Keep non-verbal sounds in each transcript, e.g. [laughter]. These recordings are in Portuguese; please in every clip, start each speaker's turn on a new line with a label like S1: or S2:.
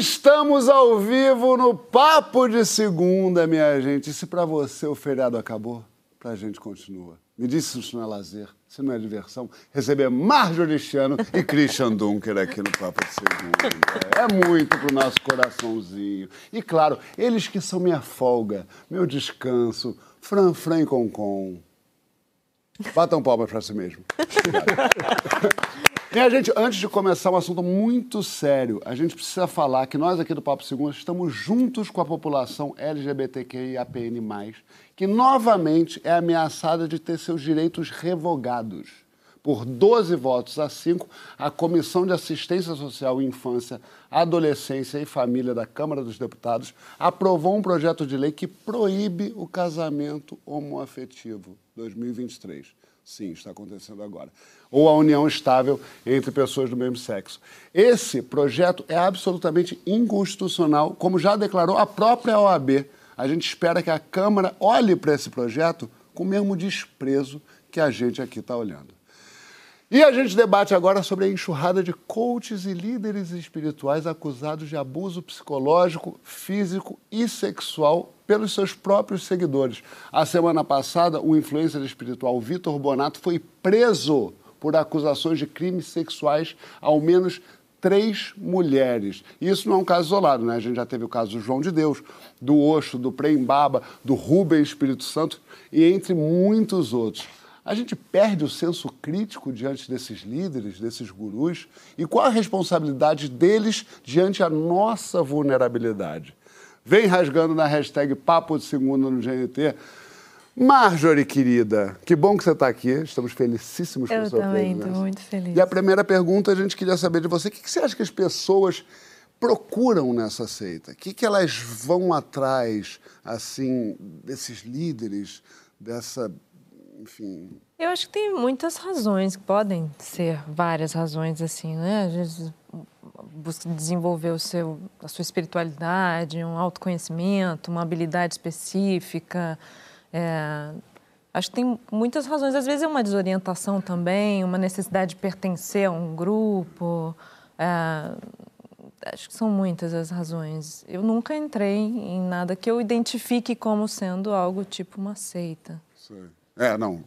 S1: Estamos ao vivo no Papo de Segunda, minha gente. E se para você o feriado acabou, para a gente continua. Me disse se isso não é lazer, se não é diversão, receber Marjorie Cristiano e Christian Dunker aqui no Papo de Segunda. É muito pro nosso coraçãozinho. E claro, eles que são minha folga, meu descanso, Fran Fran com com. Batam palmas para si mesmo. Minha [laughs] gente, antes de começar um assunto muito sério, a gente precisa falar que nós aqui do Papo Segundo estamos juntos com a população LGBTQIAPN+, que novamente é ameaçada de ter seus direitos revogados. Por 12 votos a 5, a Comissão de Assistência Social, Infância, Adolescência e Família da Câmara dos Deputados aprovou um projeto de lei que proíbe o casamento homoafetivo 2023. Sim, está acontecendo agora. Ou a união estável entre pessoas do mesmo sexo. Esse projeto é absolutamente inconstitucional, como já declarou a própria OAB. A gente espera que a Câmara olhe para esse projeto com o mesmo desprezo que a gente aqui está olhando. E a gente debate agora sobre a enxurrada de coaches e líderes espirituais acusados de abuso psicológico, físico e sexual pelos seus próprios seguidores. A semana passada, o influencer espiritual Vitor Bonato foi preso por acusações de crimes sexuais ao menos três mulheres. Isso não é um caso isolado, né? A gente já teve o caso do João de Deus, do Oxo, do Prembaba, do Rubem Espírito Santo e entre muitos outros. A gente perde o senso crítico diante desses líderes, desses gurus, e qual a responsabilidade deles diante da nossa vulnerabilidade? Vem rasgando na hashtag Papo de Segunda no GNT. Marjorie, querida, que bom que você está aqui. Estamos felicíssimos
S2: com
S1: a
S2: sua presença. Eu também estou muito feliz.
S1: E a primeira pergunta, a gente queria saber de você. O que você acha que as pessoas procuram nessa seita? O que, que elas vão atrás, assim, desses líderes, dessa enfim.
S2: Eu acho que tem muitas razões, podem ser várias razões, assim, né? Às vezes busca desenvolver o seu, a sua espiritualidade, um autoconhecimento, uma habilidade específica. É, acho que tem muitas razões. Às vezes é uma desorientação também, uma necessidade de pertencer a um grupo. É, acho que são muitas as razões. Eu nunca entrei em nada que eu identifique como sendo algo tipo uma seita.
S1: Sim. É, não.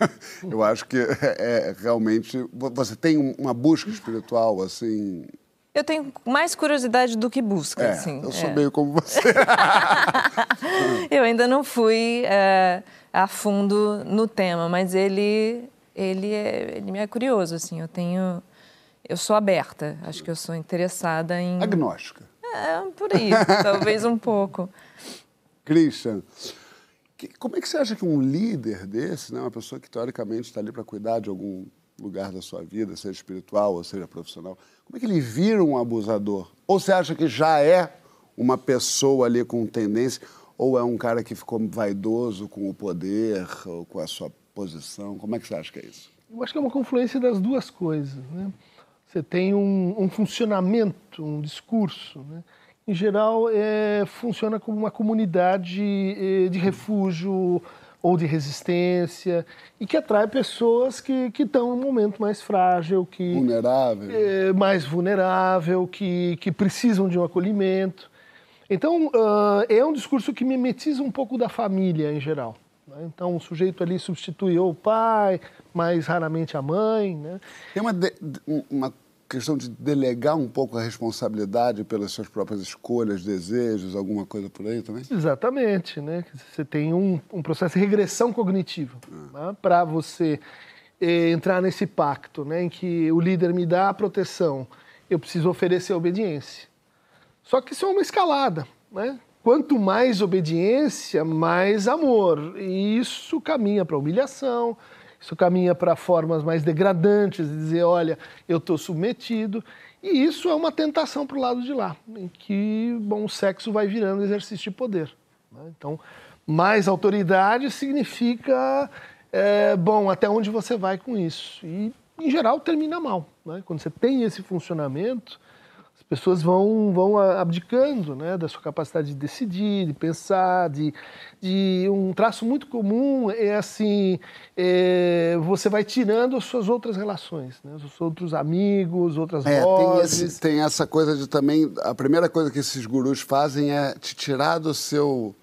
S1: [laughs] Eu acho que é, é, realmente você tem uma busca espiritual assim.
S2: Eu tenho mais curiosidade do que busca,
S1: é,
S2: assim.
S1: Eu sou é. meio como você. [laughs]
S2: eu ainda não fui é, a fundo no tema, mas ele ele é, ele me é curioso, assim. Eu tenho eu sou aberta. Acho que eu sou interessada em
S1: agnóstica.
S2: É, por aí, talvez um pouco.
S1: Christian, como é que você acha que um líder desse, né, uma pessoa que teoricamente está ali para cuidar de algum lugar da sua vida, seja espiritual ou seja profissional, como é que ele vira um abusador? Ou você acha que já é uma pessoa ali com tendência, ou é um cara que ficou vaidoso com o poder ou com a sua posição? Como é que você acha que é isso?
S3: Eu acho que é uma confluência das duas coisas. Né? Você tem um, um funcionamento, um discurso, né? Em geral, é, funciona como uma comunidade é, de refúgio ou de resistência e que atrai pessoas que estão em um momento mais frágil, que
S1: vulnerável,
S3: é, mais vulnerável, que, que precisam de um acolhimento. Então, uh, é um discurso que mimetiza um pouco da família em geral. Né? Então, o sujeito ali substitui o pai, mais raramente a mãe. Né?
S1: Tem uma, de, uma questão de delegar um pouco a responsabilidade pelas suas próprias escolhas, desejos, alguma coisa por aí também?
S3: Exatamente, né? Você tem um, um processo de regressão cognitiva ah. né? para você eh, entrar nesse pacto, né? Em que o líder me dá a proteção, eu preciso oferecer obediência. Só que isso é uma escalada, né? Quanto mais obediência, mais amor. E isso caminha para humilhação, isso caminha para formas mais degradantes de dizer, olha, eu estou submetido. E isso é uma tentação para o lado de lá, em que bom, o sexo vai virando exercício de poder. Né? Então, mais autoridade significa, é, bom, até onde você vai com isso. E, em geral, termina mal. Né? Quando você tem esse funcionamento, as pessoas vão, vão abdicando né, da sua capacidade de decidir, de pensar, de, de um traço muito comum é assim, é, você vai tirando as suas outras relações, né, os outros amigos, outras é, vozes.
S1: Tem, esse, tem essa coisa de também, a primeira coisa que esses gurus fazem é te tirar do seu,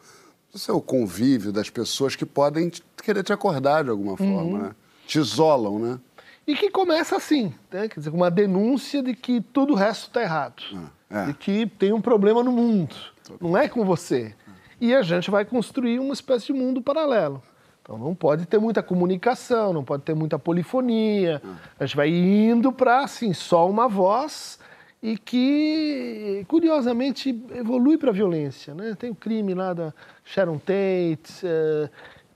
S1: do seu convívio, das pessoas que podem querer te acordar de alguma forma, uhum. né? Te isolam, né?
S3: E que começa assim, né? quer dizer, com uma denúncia de que tudo o resto está errado, ah, é. de que tem um problema no mundo, não é com você. E a gente vai construir uma espécie de mundo paralelo. Então não pode ter muita comunicação, não pode ter muita polifonia. Ah. A gente vai indo para assim, só uma voz e que, curiosamente, evolui para a violência. Né? Tem o crime lá da Sharon Tate, é,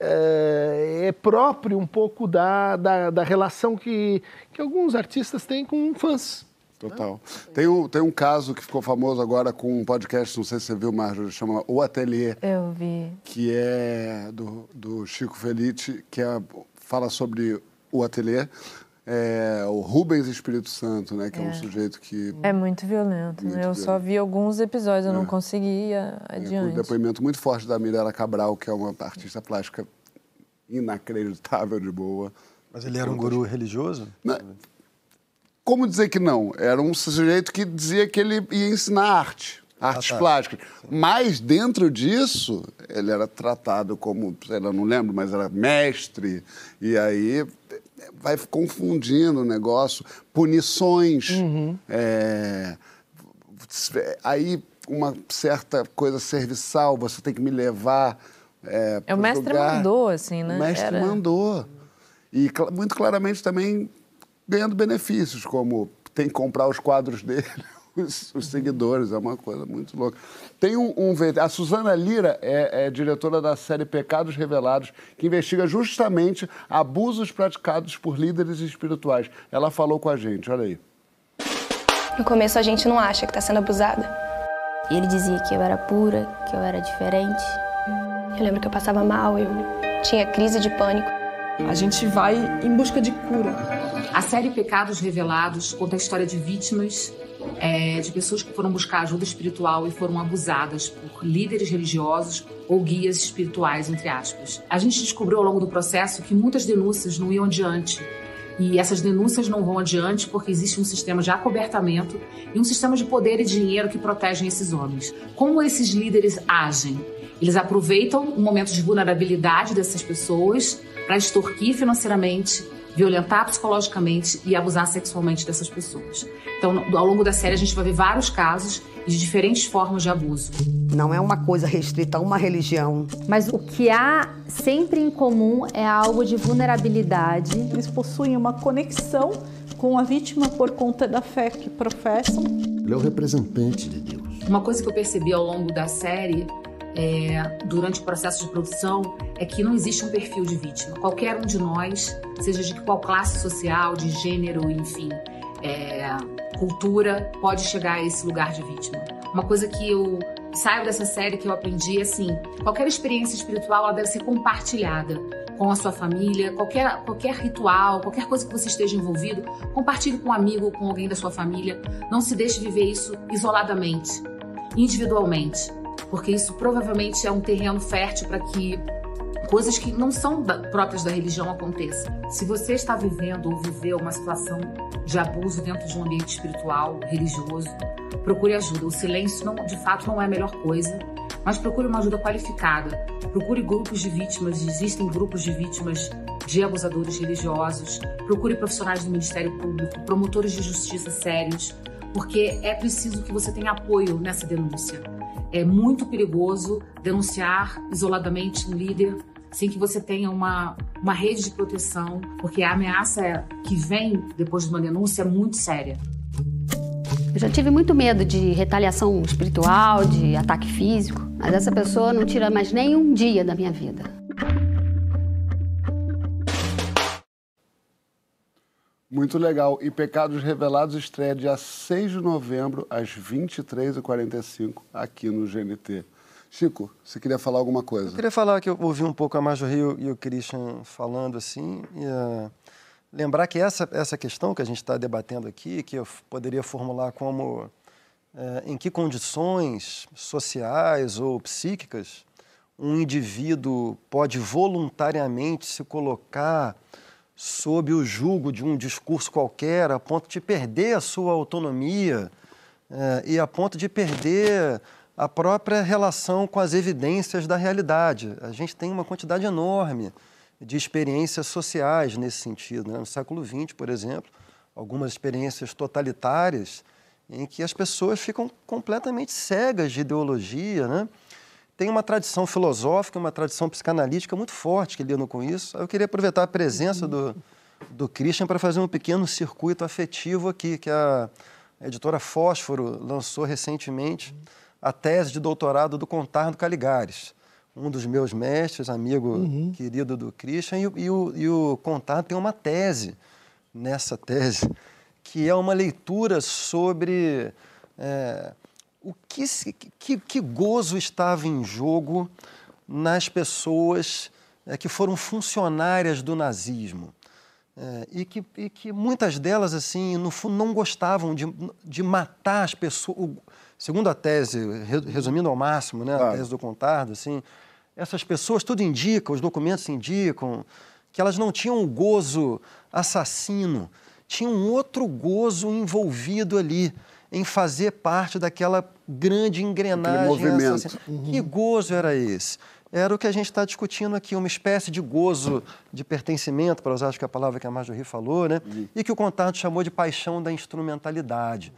S3: é, próprio um pouco da, da, da, relação que, que alguns artistas têm com fãs.
S1: Total. Né? Tem, um, tem um caso que ficou famoso agora com um podcast, não sei se você viu, Marjorie, chama O Atelier.
S2: Eu vi.
S1: Que é do, do Chico Felice, que é, fala sobre o atelier. É, o Rubens Espírito Santo, né? Que é, é um sujeito que...
S2: É muito violento. Muito eu violento. só vi alguns episódios, eu é. não consegui ir adiante.
S1: É, um depoimento muito forte da Mirella Cabral, que é uma artista plástica inacreditável de boa.
S4: Mas ele era um guru religioso?
S1: Não, como dizer que não? Era um sujeito que dizia que ele ia ensinar arte, artes ah, tá. plásticas. Mas dentro disso, ele era tratado como, sei lá, não lembro, mas era mestre. E aí vai confundindo o negócio, punições, uhum. é, aí uma certa coisa serviçal, você tem que me levar. É,
S2: é o mestre lugar. mandou, assim, né?
S1: O mestre Era... mandou. E muito claramente também ganhando benefícios, como tem que comprar os quadros [laughs] dele os, os, seguidores, é uma coisa muito louca. Tem um, um a Suzana Lira é, é, diretora da série Pecados Revelados, que investiga justamente abusos praticados por líderes espirituais. Ela falou com a gente, olha aí.
S5: No começo a gente não acha que está sendo abusada.
S6: Ele dizia que eu era pura, que eu era diferente.
S5: Eu lembro que eu passava mal, eu tinha crise de pânico.
S7: A gente vai em busca de cura.
S8: A série Pecados Revelados conta a história de vítimas é, de pessoas que foram buscar ajuda espiritual e foram abusadas por líderes religiosos ou guias espirituais, entre aspas. A gente descobriu ao longo do processo que muitas denúncias não iam adiante. E essas denúncias não vão adiante porque existe um sistema de acobertamento e um sistema de poder e dinheiro que protegem esses homens. Como esses líderes agem? Eles aproveitam o momento de vulnerabilidade dessas pessoas para extorquir financeiramente violentar psicologicamente e abusar sexualmente dessas pessoas. Então, ao longo da série, a gente vai ver vários casos de diferentes formas de abuso.
S9: Não é uma coisa restrita a uma religião.
S10: Mas o que há sempre em comum é algo de vulnerabilidade.
S11: Eles possuem uma conexão com a vítima por conta da fé que professam.
S12: Ele é o representante de Deus.
S8: Uma coisa que eu percebi ao longo da série é, durante o processo de produção é que não existe um perfil de vítima. Qualquer um de nós, seja de qual classe social, de gênero, enfim, é, cultura, pode chegar a esse lugar de vítima. Uma coisa que eu saio dessa série que eu aprendi é assim: qualquer experiência espiritual deve ser compartilhada com a sua família, qualquer, qualquer ritual, qualquer coisa que você esteja envolvido, compartilhe com um amigo, com alguém da sua família. Não se deixe viver isso isoladamente, individualmente porque isso provavelmente é um terreno fértil para que coisas que não são da, próprias da religião aconteçam. Se você está vivendo ou viveu uma situação de abuso dentro de um ambiente espiritual, religioso, procure ajuda. O silêncio, não, de fato, não é a melhor coisa, mas procure uma ajuda qualificada. Procure grupos de vítimas, existem grupos de vítimas de abusadores religiosos. Procure profissionais do Ministério Público, promotores de justiça sérios, porque é preciso que você tenha apoio nessa denúncia. É muito perigoso denunciar isoladamente um líder sem que você tenha uma, uma rede de proteção, porque a ameaça que vem depois de uma denúncia é muito séria.
S6: Eu já tive muito medo de retaliação espiritual, de ataque físico, mas essa pessoa não tira mais nenhum dia da minha vida.
S1: Muito legal. E Pecados Revelados estreia dia 6 de novembro, às 23h45, aqui no GNT. Chico, você queria falar alguma coisa?
S4: Eu queria falar que eu ouvi um pouco a Marjorie e o Christian falando assim, e, uh, lembrar que essa, essa questão que a gente está debatendo aqui, que eu poderia formular como é, em que condições sociais ou psíquicas um indivíduo pode voluntariamente se colocar sob o jugo de um discurso qualquer, a ponto de perder a sua autonomia é, e a ponto de perder a própria relação com as evidências da realidade. A gente tem uma quantidade enorme de experiências sociais nesse sentido. Né? No século XX, por exemplo, algumas experiências totalitárias em que as pessoas ficam completamente cegas de ideologia, né? Tem uma tradição filosófica, uma tradição psicanalítica muito forte que lidam com isso. Eu queria aproveitar a presença do, do Christian para fazer um pequeno circuito afetivo aqui, que a editora Fósforo lançou recentemente a tese de doutorado do Contardo Caligares, um dos meus mestres, amigo uhum. querido do Christian, e, e, o, e o Contardo tem uma tese nessa tese que é uma leitura sobre é, o que, que, que, gozo estava em jogo nas pessoas é, que foram funcionárias do nazismo. É, e, que, e, que, muitas delas, assim, no fundo, não gostavam de, de matar as pessoas. Segundo a tese, resumindo ao máximo, né, a tese do Contardo, assim, essas pessoas, tudo indica, os documentos indicam, que elas não tinham o gozo assassino, tinha um outro gozo envolvido ali em fazer parte daquela grande engrenagem.
S1: movimento.
S4: Uhum. Que gozo era esse? Era o que a gente está discutindo aqui, uma espécie de gozo de pertencimento, para usar acho que a palavra que a Marjorie falou, né? Uhum. e que o Contardo chamou de paixão da instrumentalidade.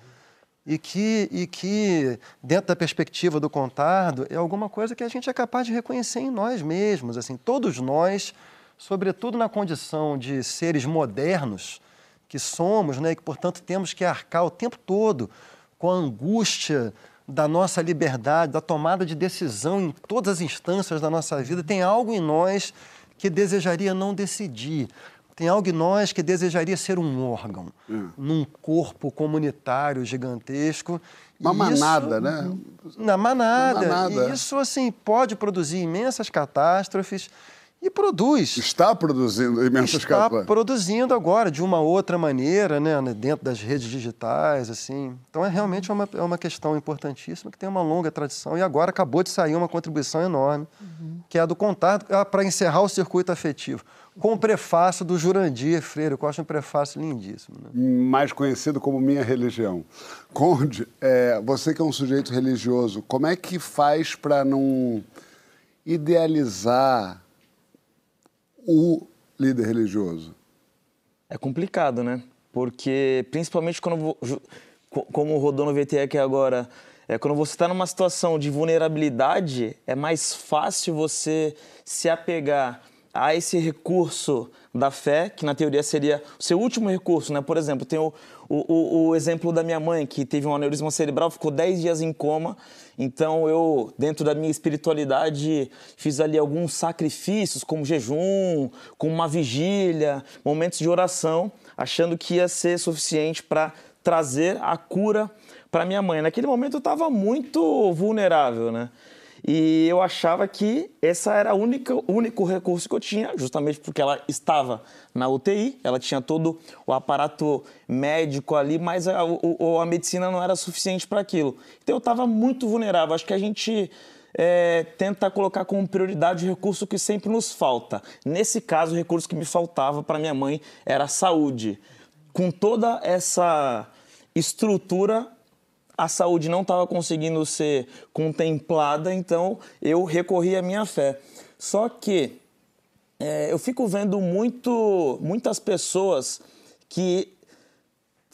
S4: E que, e que, dentro da perspectiva do Contardo, é alguma coisa que a gente é capaz de reconhecer em nós mesmos. Assim, todos nós, sobretudo na condição de seres modernos, que somos, né, e que, portanto, temos que arcar o tempo todo com a angústia da nossa liberdade, da tomada de decisão em todas as instâncias da nossa vida, tem algo em nós que desejaria não decidir. Tem algo em nós que desejaria ser um órgão, hum. num corpo comunitário gigantesco.
S1: Uma manada, né?
S4: Na manada. manada. E isso, assim, pode produzir imensas catástrofes e produz.
S1: Está produzindo imensas
S4: Está capas. produzindo agora, de uma outra maneira, né, dentro das redes digitais, assim. Então, é realmente uma, é uma questão importantíssima, que tem uma longa tradição. E agora acabou de sair uma contribuição enorme, uhum. que é a do contato, ah, para encerrar o circuito afetivo, com o prefácio do Jurandir Freire, que eu acho um prefácio lindíssimo. Né?
S1: Mais conhecido como Minha Religião. Conde, é, você que é um sujeito religioso, como é que faz para não idealizar o líder religioso?
S13: É complicado, né? Porque, principalmente quando, como rodou no VTE aqui agora, é, quando você está numa situação de vulnerabilidade, é mais fácil você se apegar a esse recurso da fé, que na teoria seria o seu último recurso, né? Por exemplo, tem o, o, o, exemplo da minha mãe, que teve um aneurisma cerebral, ficou 10 dias em coma. Então eu, dentro da minha espiritualidade, fiz ali alguns sacrifícios, como jejum, como uma vigília, momentos de oração, achando que ia ser suficiente para trazer a cura para minha mãe. Naquele momento eu estava muito vulnerável, né? E eu achava que essa era o único recurso que eu tinha, justamente porque ela estava na UTI, ela tinha todo o aparato médico ali, mas a, a, a medicina não era suficiente para aquilo. Então eu estava muito vulnerável. Acho que a gente é, tenta colocar como prioridade o recurso que sempre nos falta. Nesse caso, o recurso que me faltava para minha mãe era a saúde. Com toda essa estrutura a saúde não estava conseguindo ser contemplada, então eu recorri à minha fé. Só que é, eu fico vendo muito, muitas pessoas que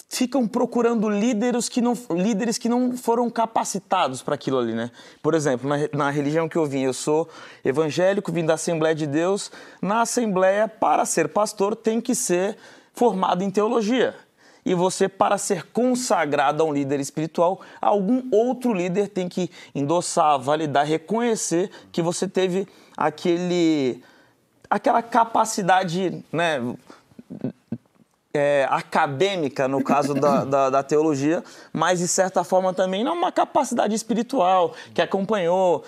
S13: ficam procurando líderes que não, líderes que não foram capacitados para aquilo ali, né? Por exemplo, na, na, religião que eu vim, eu sou evangélico, vim da Assembleia de Deus. Na Assembleia, para ser pastor, tem que ser formado em teologia e você, para ser consagrado a um líder espiritual, algum outro líder tem que endossar, validar, reconhecer que você teve aquele, aquela capacidade, né? É, acadêmica, no caso da, [coughs] da, da, teologia, mas de certa forma também não uma capacidade espiritual que acompanhou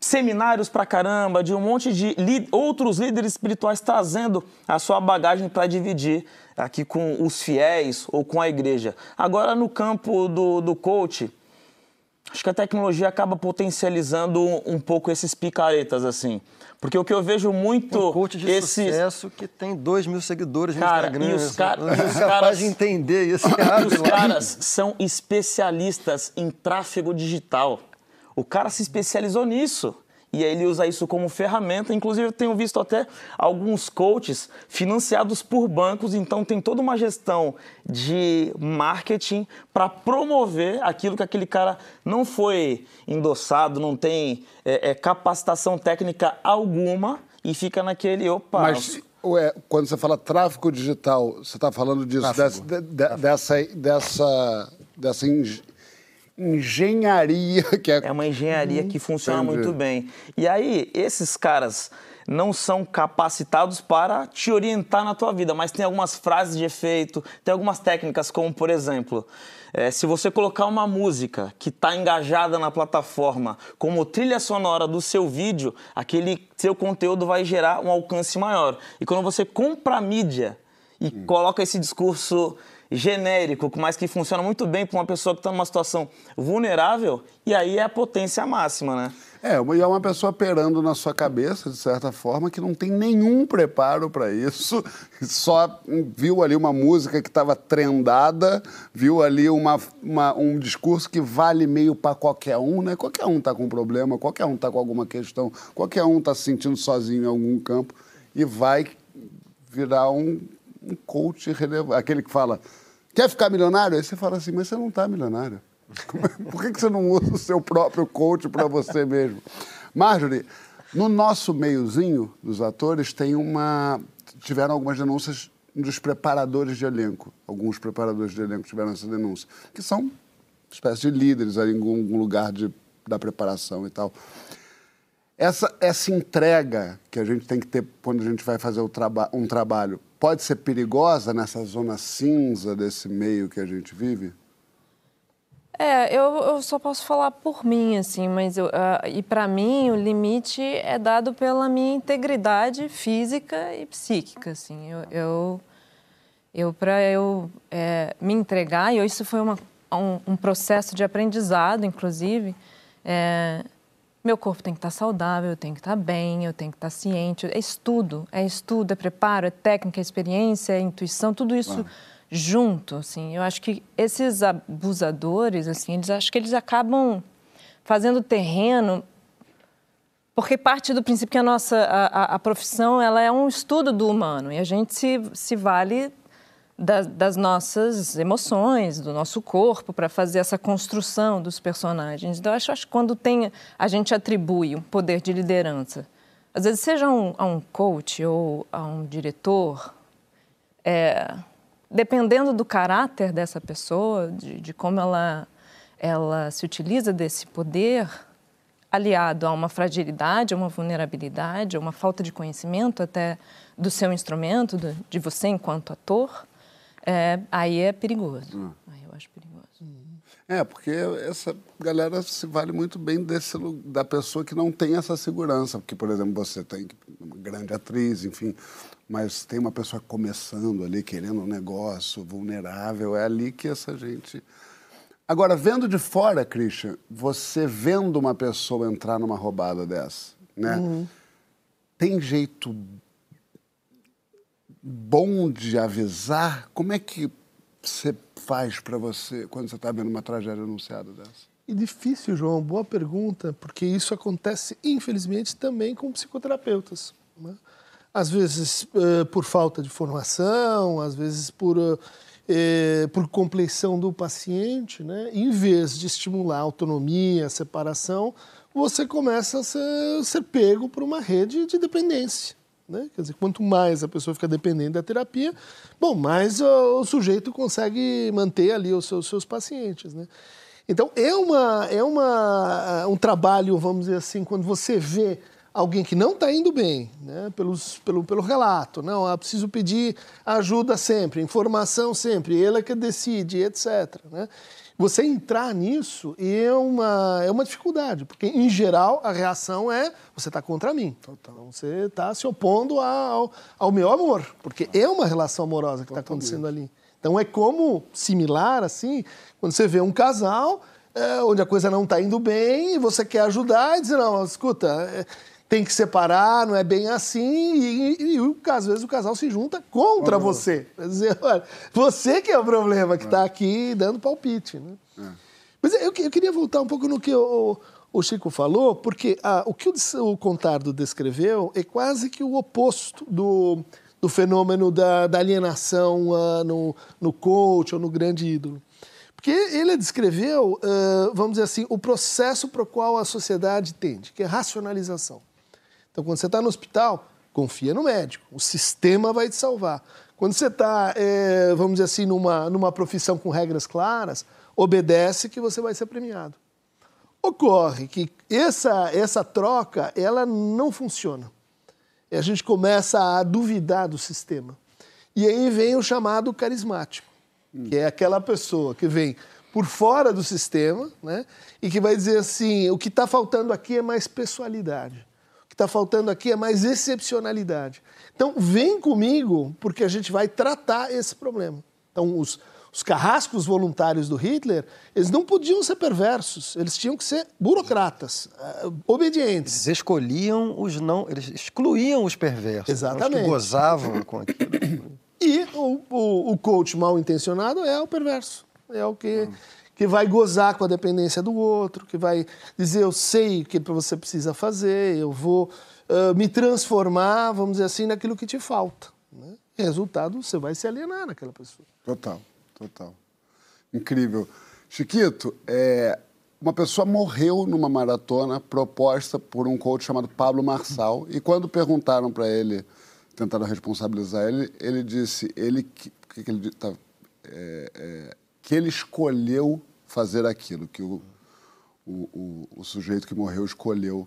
S13: seminários pra caramba, de um monte de outros líderes espirituais trazendo a sua bagagem para dividir aqui com os fiéis ou com a igreja. Agora, no campo do, do coach, acho que a tecnologia acaba potencializando um pouco esses picaretas, assim. Porque o que eu vejo muito.
S4: Um coach de
S13: esses...
S4: sucesso que tem 2 mil seguidores no
S13: Cara,
S4: Instagram.
S13: e os, car... e os caras.
S4: de entender isso. [laughs]
S13: E os caras são especialistas em tráfego digital. O cara se especializou nisso. E aí ele usa isso como ferramenta. Inclusive, eu tenho visto até alguns coaches financiados por bancos, então tem toda uma gestão de marketing para promover aquilo que aquele cara não foi endossado, não tem é, é, capacitação técnica alguma e fica naquele, opa.
S1: Mas ué, quando você fala tráfico digital, você está falando disso, dessa, de- de- dessa, dessa, dessa engenharia [laughs] que é.
S13: É uma engenharia que funciona
S1: Entendi.
S13: muito bem. E aí, esses caras não são capacitados para te orientar na tua vida, mas tem algumas frases de efeito, tem algumas técnicas, como por exemplo, eh, se você colocar uma música que está engajada na plataforma como trilha sonora do seu vídeo, aquele seu conteúdo vai gerar um alcance maior. E quando você compra a mídia e coloca esse discurso genérico, mas que funciona muito bem para uma pessoa que está numa situação vulnerável, e aí é a potência máxima, né?
S1: É, e é uma pessoa perando na sua cabeça, de certa forma, que não tem nenhum preparo para isso, [laughs] só viu ali uma música que estava trendada, viu ali uma, uma- um discurso que vale meio para qualquer um, né? Qualquer um está com problema, qualquer um está com alguma questão, qualquer um está se sentindo sozinho em algum campo e vai virar um, um coach relevante. Aquele que fala, quer ficar milionário? Aí você fala assim, mas você não está milionário. [laughs] Por que, que você não usa o seu próprio coach para você mesmo? Marjorie, no nosso meiozinho dos atores tem uma. tiveram algumas denúncias dos preparadores de elenco. Alguns preparadores de elenco tiveram essa denúncia, que são espécies de líderes em algum lugar de, da preparação e tal. Essa, essa entrega que a gente tem que ter quando a gente vai fazer traba um trabalho pode ser perigosa nessa zona cinza desse meio que a gente vive?
S2: É, eu, eu só posso falar por mim, assim, mas eu, ah, e para mim o limite é dado pela minha integridade física e psíquica, assim. Eu, eu, eu para eu é, me entregar, e isso foi uma, um, um processo de aprendizado, inclusive, é, meu corpo tem que estar saudável, eu tenho que estar bem, eu tenho que estar ciente. É estudo, é estudo, é preparo, é técnica, é experiência, é intuição, tudo isso junto, assim. Eu acho que esses abusadores, assim, eles acho que eles acabam fazendo terreno porque parte do princípio que a nossa a, a- a profissão ela é um estudo do humano e a gente se, se vale da- das nossas emoções, do nosso corpo para fazer essa construção dos personagens. Então, acho, acho que quando tem, a gente atribui um poder de liderança, às vezes seja um, a um coach ou a um diretor, é, dependendo do caráter dessa pessoa, de, de como ela, ela se utiliza desse poder, aliado a uma fragilidade, a uma vulnerabilidade, a uma falta de conhecimento até do seu instrumento, de você enquanto ator, é, aí é perigoso. Aí eu acho perigoso.
S1: É, porque essa galera se vale muito bem desse, da pessoa que não tem essa segurança. Porque, por exemplo, você tem uma grande atriz, enfim, mas tem uma pessoa começando ali, querendo um negócio, vulnerável, é ali que essa gente. Agora, vendo de fora, Christian, você vendo uma pessoa entrar numa roubada dessa, né?
S3: Uhum.
S1: Tem jeito bom de avisar? Como é que você faz para você quando você está vendo uma tragédia anunciada dessa?
S3: E difícil, João, boa pergunta, porque isso acontece, infelizmente, também com psicoterapeutas. né? Às vezes eh, por falta de formação, às vezes por, eh, eh, por compleição do paciente, né? em vez de estimular a autonomia, a separação, você começa a ser, ser pego por uma rede de dependência. Né? Quer dizer, quanto mais a pessoa fica dependente da terapia, bom, mais ó, o sujeito consegue manter ali os seus, seus pacientes. Né? Então, é, uma, é uma, um trabalho, vamos dizer assim, quando você vê alguém que não está indo bem, né? Pelos, pelo, pelo relato, não, ah, preciso pedir ajuda sempre, informação sempre, ele é que decide, etc. Né? Você entrar nisso é uma, é uma dificuldade, porque, em geral, a reação é você está contra mim. Então, você está se opondo ao, ao meu amor, porque é uma relação amorosa que está acontecendo ali. Então, é como similar, assim, quando você vê um casal é, onde a coisa não está indo bem e você quer ajudar e dizer, não, escuta, é, tem que separar, não é bem assim, e, e, e às vezes o casal se junta contra uhum. você. Quer dizer, [laughs] olha, você que é o problema que está é. aqui dando palpite. Né? É. Mas eu, eu, queria voltar um pouco no que o, o Chico falou, porque ah, o que o, o Contardo descreveu é quase que o oposto do, do fenômeno da, da alienação ah, no, no coach ou no grande ídolo. Porque ele descreveu, uh, vamos dizer assim, o processo para o qual a sociedade tende, que é racionalização. Então, quando você está no hospital, confia no médico, o sistema vai te salvar. Quando você está, é, vamos dizer assim, numa, numa profissão com regras claras, obedece que você vai ser premiado. Ocorre que essa, essa troca, ela não funciona. E a gente começa a duvidar do sistema. E aí vem o chamado carismático que é aquela pessoa que vem por fora do sistema né, e que vai dizer assim: o que está faltando aqui é mais pessoalidade, está faltando aqui é mais excepcionalidade. Então, vem comigo, porque a gente vai tratar esse problema. Então, os, os carrascos voluntários do Hitler, eles não podiam ser perversos, eles tinham que ser burocratas, uh, obedientes.
S4: Eles escolhiam os não, eles excluíam os perversos,
S3: Exatamente.
S4: os que gozavam com aquilo.
S3: E o, o, o coach mal intencionado é o perverso. É o que, que vai gozar com a dependência do outro, que vai dizer: eu sei o que você precisa fazer, eu vou uh, me transformar, vamos dizer assim, naquilo que te falta. Né? E resultado, você vai se alienar naquela pessoa.
S1: Total, total. Incrível. Chiquito, é, uma pessoa morreu numa maratona proposta por um coach chamado Pablo Marçal. E quando perguntaram para ele tentaram responsabilizar ele, ele disse ele que, que ele, tá, é, é, que ele escolheu fazer aquilo, que o, o, o, o, sujeito que morreu escolheu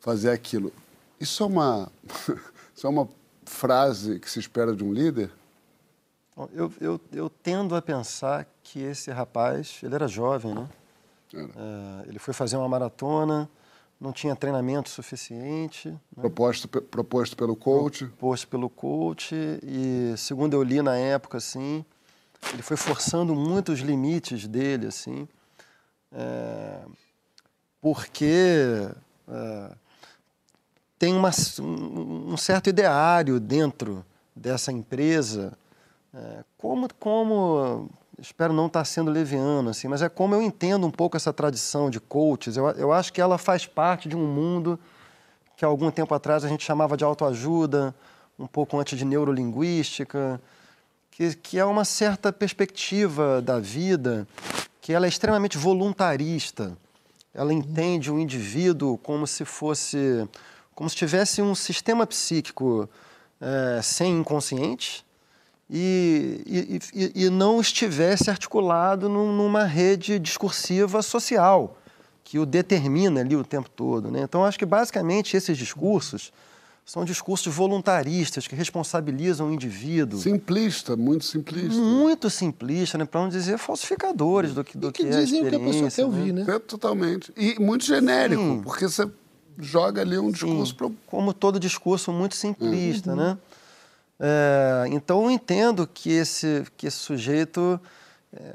S1: fazer aquilo. Isso é uma, [laughs] isso é uma frase que se espera de um líder?
S4: Eu, eu, eu tendo a pensar que esse rapaz, ele era jovem, né? Era. É, ele foi fazer uma maratona, não tinha treinamento suficiente. Né?
S1: Proposto, proposto pelo coach?
S4: Proposto pelo coach e, segundo eu li na época, assim, ele foi forçando muito os limites dele, assim, é, porque é, tem uma, um, certo ideário dentro dessa empresa, é, como, como espero não estar tá sendo leviano, assim, mas é como eu entendo um pouco essa tradição de coaches. Eu, eu acho que ela faz parte de um mundo que algum tempo atrás a gente chamava de autoajuda, um pouco antes de neurolinguística, que, que é uma certa perspectiva da vida que ela é extremamente voluntarista. Ela entende o indivíduo como se fosse, como se tivesse um sistema psíquico é, sem inconsciente, e, e, e não estivesse articulado num, numa rede discursiva social que o determina ali o tempo todo. Né? Então, acho que basicamente esses discursos são discursos voluntaristas que responsabilizam o indivíduo.
S1: Simplista, muito simplista.
S4: Muito simplista, né? para não dizer falsificadores do que, do
S3: e que,
S4: que
S3: dizem
S4: é
S3: o que a pessoa quer ouvir, né?
S1: É, totalmente. E muito genérico, Sim. porque você joga ali um discurso... Pro...
S4: Como todo discurso muito simplista, uhum. né? É, então eu entendo que esse, que esse sujeito é,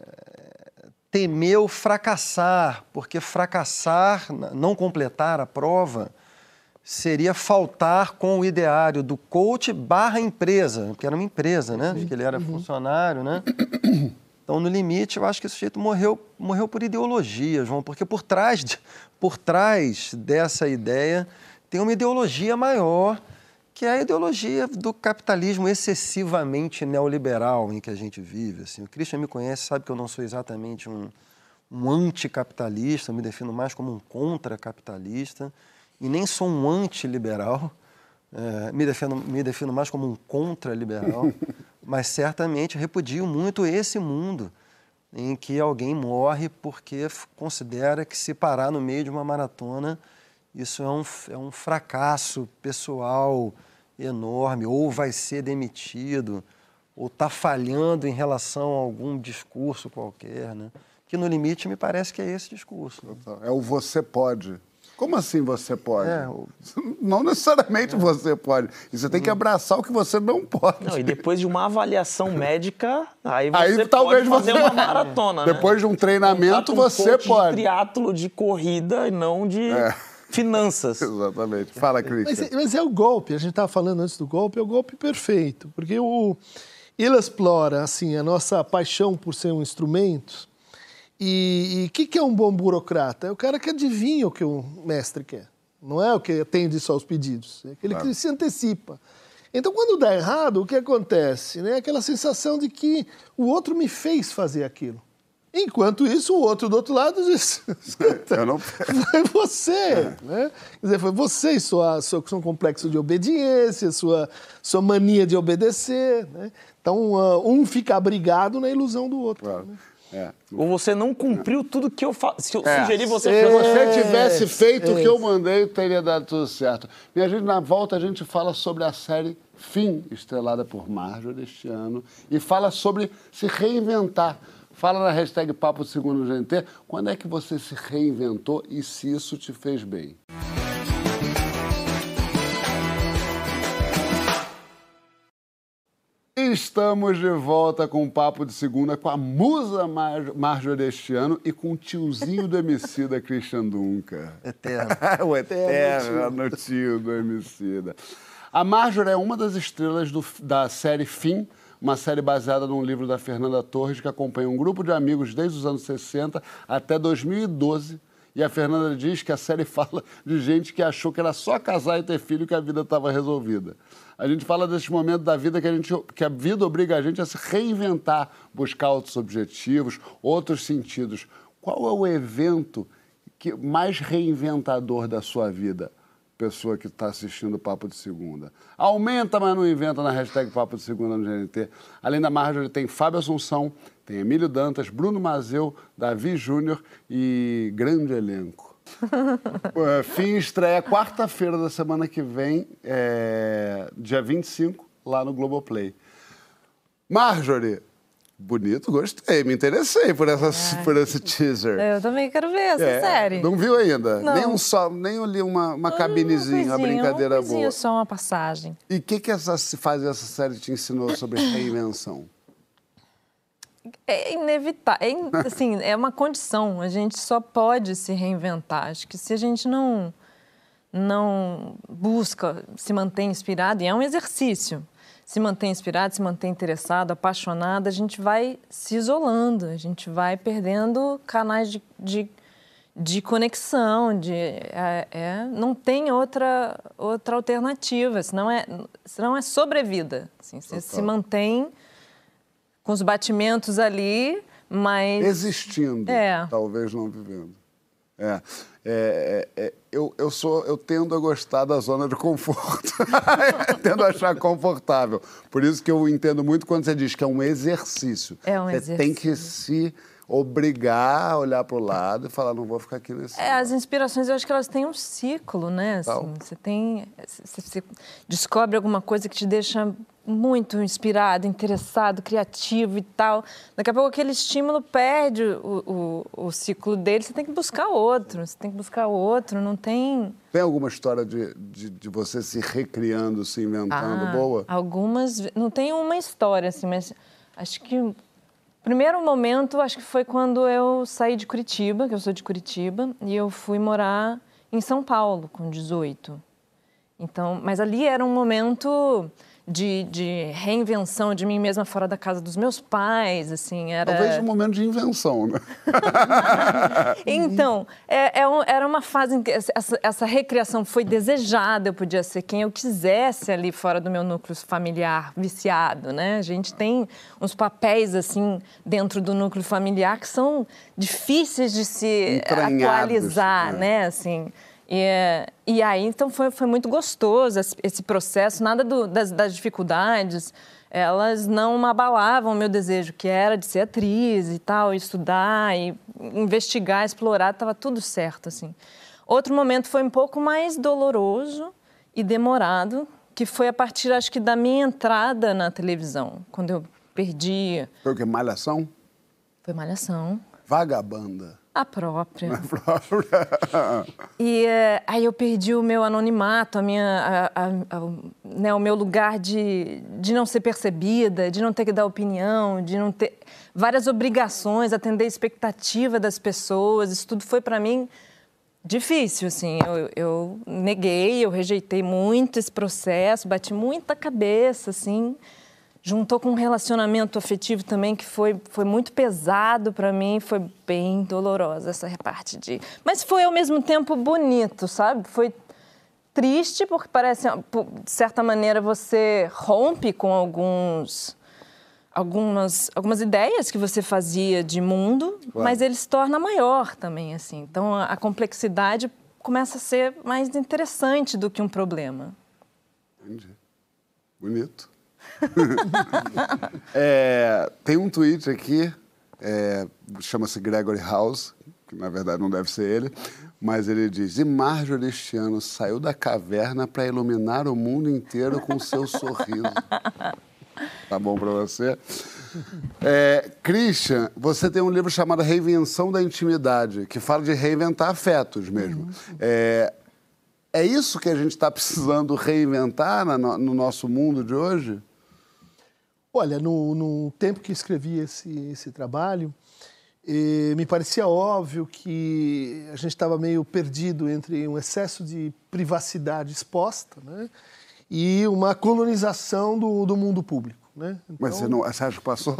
S4: temeu fracassar, porque fracassar, não completar a prova, seria faltar com o ideário do coach barra empresa, que era uma empresa, né? que ele era uhum. funcionário, né? Então, no limite, eu acho que esse sujeito morreu, morreu por ideologia, João, porque por trás, de, por trás dessa ideia tem uma ideologia maior que é a ideologia do capitalismo excessivamente neoliberal em que a gente vive. Assim. O Christian me conhece, sabe que eu não sou exatamente um, um anticapitalista, me defino mais como um contracapitalista, e nem sou um antiliberal, é, me, defino, me defino mais como um contraliberal, [laughs] mas certamente repudio muito esse mundo em que alguém morre porque considera que se parar no meio de uma maratona isso é um, é um fracasso pessoal, enorme, ou vai ser demitido, ou está falhando em relação a algum discurso qualquer, né? Que no limite me parece que é esse discurso.
S1: É o você pode. Como assim você pode?
S3: É, [laughs]
S1: Não necessariamente você pode. E você tem que abraçar o que você não pode.
S13: Não, e depois de uma avaliação médica, aí você
S1: Aí
S13: pode
S1: talvez
S13: fazer
S1: você-
S13: uma [laughs] maratona, né?
S1: Depois de um treinamento,
S13: um
S1: você
S13: coach
S1: pode.
S13: de triatlo de corrida e não de
S1: É.
S13: finanças. [laughs]
S1: Exatamente. Fala,
S3: Mas,
S1: Christian.
S3: é- mas é o golpe, a gente estava falando antes do golpe, é o golpe perfeito, porque o, ele explora assim a nossa paixão por ser um instrumento. E o que, que é um bom burocrata? É o cara que adivinha o que o mestre quer, não é o que atende só os pedidos, é aquele que se antecipa. Então, quando dá errado, o que acontece? Né? Aquela sensação de que o outro me fez fazer aquilo. Enquanto isso, o outro do outro lado diz: [laughs] "Escuta,
S1: Eu não... [laughs]
S3: foi você, né? Quer dizer, foi você e sua, seu, seu complexo de obediência, sua, sua mania de obedecer, né? Então, ah, um fica abrigado na ilusão do outro. né?
S1: É.
S13: Ou você não cumpriu tudo que eu fa... Se eu
S1: É.
S13: sugeri você
S1: Se você tivesse feito o que
S3: é.
S1: eu mandei, teria dado tudo certo. Minha gente, na volta a gente fala sobre a série Fim, estrelada por Marjorie este ano, e fala sobre se reinventar. Fala na hashtag Papo Segundo GNT, quando é que você se reinventou e se isso te fez bem. Estamos de volta com o Papo de Segunda com a musa Mar Marjorie este ano e com o tiozinho do Emicida, Christian Dunca.
S4: Eterno. [laughs]
S1: o eterno tio do Emicida. A Marjorie é uma das estrelas do- da série Fim, uma série baseada num livro da Fernanda Torres que acompanha um grupo de amigos desde os anos 60 até 2012. E a Fernanda diz que a série [laughs] fala de gente que achou que era só casar e ter filho que a vida estava resolvida. A gente fala desse momento da vida que a, gente, que a vida obriga a gente a se reinventar, buscar outros objetivos, outros sentidos. Qual é o evento que, mais reinventador da sua vida? Pessoa que está assistindo o Papo de Segunda. Aumenta, mas não inventa na hashtag Papo de Segunda no GNT. Além da Marjorie, tem Fábio Assunção, tem Emílio Dantas, Bruno Mazeu, Davi Júnior e grande elenco. [laughs] É, Fim estreia quarta-feira da semana que vem, é, dia 25, lá no Globoplay. Marjorie, bonito, gostei, me interessei por, essa, por esse teaser.
S2: Eu também quero ver essa
S1: É,
S2: série.
S1: Não viu ainda?
S2: Não.
S1: Nem um só, nem ali uma, uma cabinezinha, uma brincadeira
S2: uma
S1: boa.
S2: só uma passagem.
S1: E o que, que essa, fazer essa série te ensinou sobre reinvenção?
S2: É inevitável, é, [laughs] assim, é uma condição. A gente só pode se reinventar. Acho que se a gente não não busca se manter inspirado, e é um exercício, se manter inspirado, se manter interessado, apaixonado, a gente vai se isolando, a gente vai perdendo canais de, de, de conexão, de, é, é- não tem outra, outra alternativa, senão é, senão é sobrevida. Assim, você se mantém com os batimentos ali, mas...
S1: Existindo,
S2: É.
S1: talvez não vivendo. É, é, é, é, eu, eu, sou, eu tendo a gostar da zona de conforto, [laughs] tendo a achar confortável. Por isso que eu entendo muito quando você diz que é um exercício.
S2: É um
S1: você tem que se obrigar a olhar para o lado e falar, não vou ficar aqui nesse...
S2: É, as inspirações, eu acho que elas têm um ciclo, né? Assim, você tem... Você, descobre alguma coisa que te deixa muito inspirado, interessado, criativo e tal. Daqui a pouco aquele estímulo perde o, o, o ciclo dele, você tem que buscar outro, você tem que buscar outro, não tem...
S1: Tem alguma história de, de, de você se recriando, se inventando
S2: Ah,
S1: boa?
S2: Algumas. Não tem uma história, assim, mas acho que. Primeiro momento, acho que foi quando eu saí de Curitiba, que eu sou de Curitiba, e eu fui morar em São Paulo com 18. Então, mas ali era um momento de, de reinvenção de mim mesma fora da casa dos meus pais, assim, era...
S1: Talvez um momento de invenção, né? [laughs]
S2: Então, é- é um- era uma fase em que essa, essa- recriação foi desejada, eu podia ser quem eu quisesse ali fora do meu núcleo familiar viciado, né? A gente tem uns papéis, assim, dentro do núcleo familiar que são difíceis de se
S1: Entranhados,
S2: atualizar,
S1: né?
S2: né? Assim, e, é, e aí, então, foi, foi muito gostoso esse, processo, nada do- das, das dificuldades, elas não abalavam o meu desejo, que era de ser atriz e tal, estudar, e investigar, explorar, estava tudo certo, assim. Outro momento foi um pouco mais doloroso e demorado, que foi a partir, acho que, da minha entrada na televisão, quando eu perdi...
S1: Foi o quê? Malhação?
S2: Foi Malhação.
S1: Vagabanda.
S2: A própria. [laughs] A própria. [laughs] e é, aí eu perdi o meu anonimato, a minha, a, a, a, né, o meu lugar de, de não ser percebida, de não ter que dar opinião, de não ter várias obrigações, atender a expectativa das pessoas. Isso tudo foi para mim difícil, assim. Eu, eu neguei, eu rejeitei muito esse processo, bati muita cabeça, assim juntou com um relacionamento afetivo também que foi, foi muito pesado para mim, foi bem dolorosa essa parte de. Mas foi ao mesmo tempo bonito, sabe? Foi triste porque parece, de certa maneira, você rompe com alguns algumas algumas ideias que você fazia de mundo, claro. mas ele se torna maior também assim. Então a, a complexidade começa a ser mais interessante do que um problema.
S1: Entendi. Bonito. [laughs] é, tem um tweet aqui, é, chama-se Gregory House, que na verdade não deve ser ele, mas ele diz: E Marjorie este ano saiu da caverna para iluminar o mundo inteiro com seu sorriso. Tá bom para você? É, Christian, você tem um livro chamado Reinvenção da Intimidade, que fala de reinventar afetos mesmo. Uhum. É, é isso que a gente está precisando reinventar no, no nosso mundo de hoje?
S3: Olha, no, no tempo que escrevi esse, esse trabalho, eh, me parecia óbvio que a gente estava meio perdido entre um excesso de privacidade exposta né, e uma colonização do, do mundo público. Né?
S1: Então, Mas você, não, você acha que passou?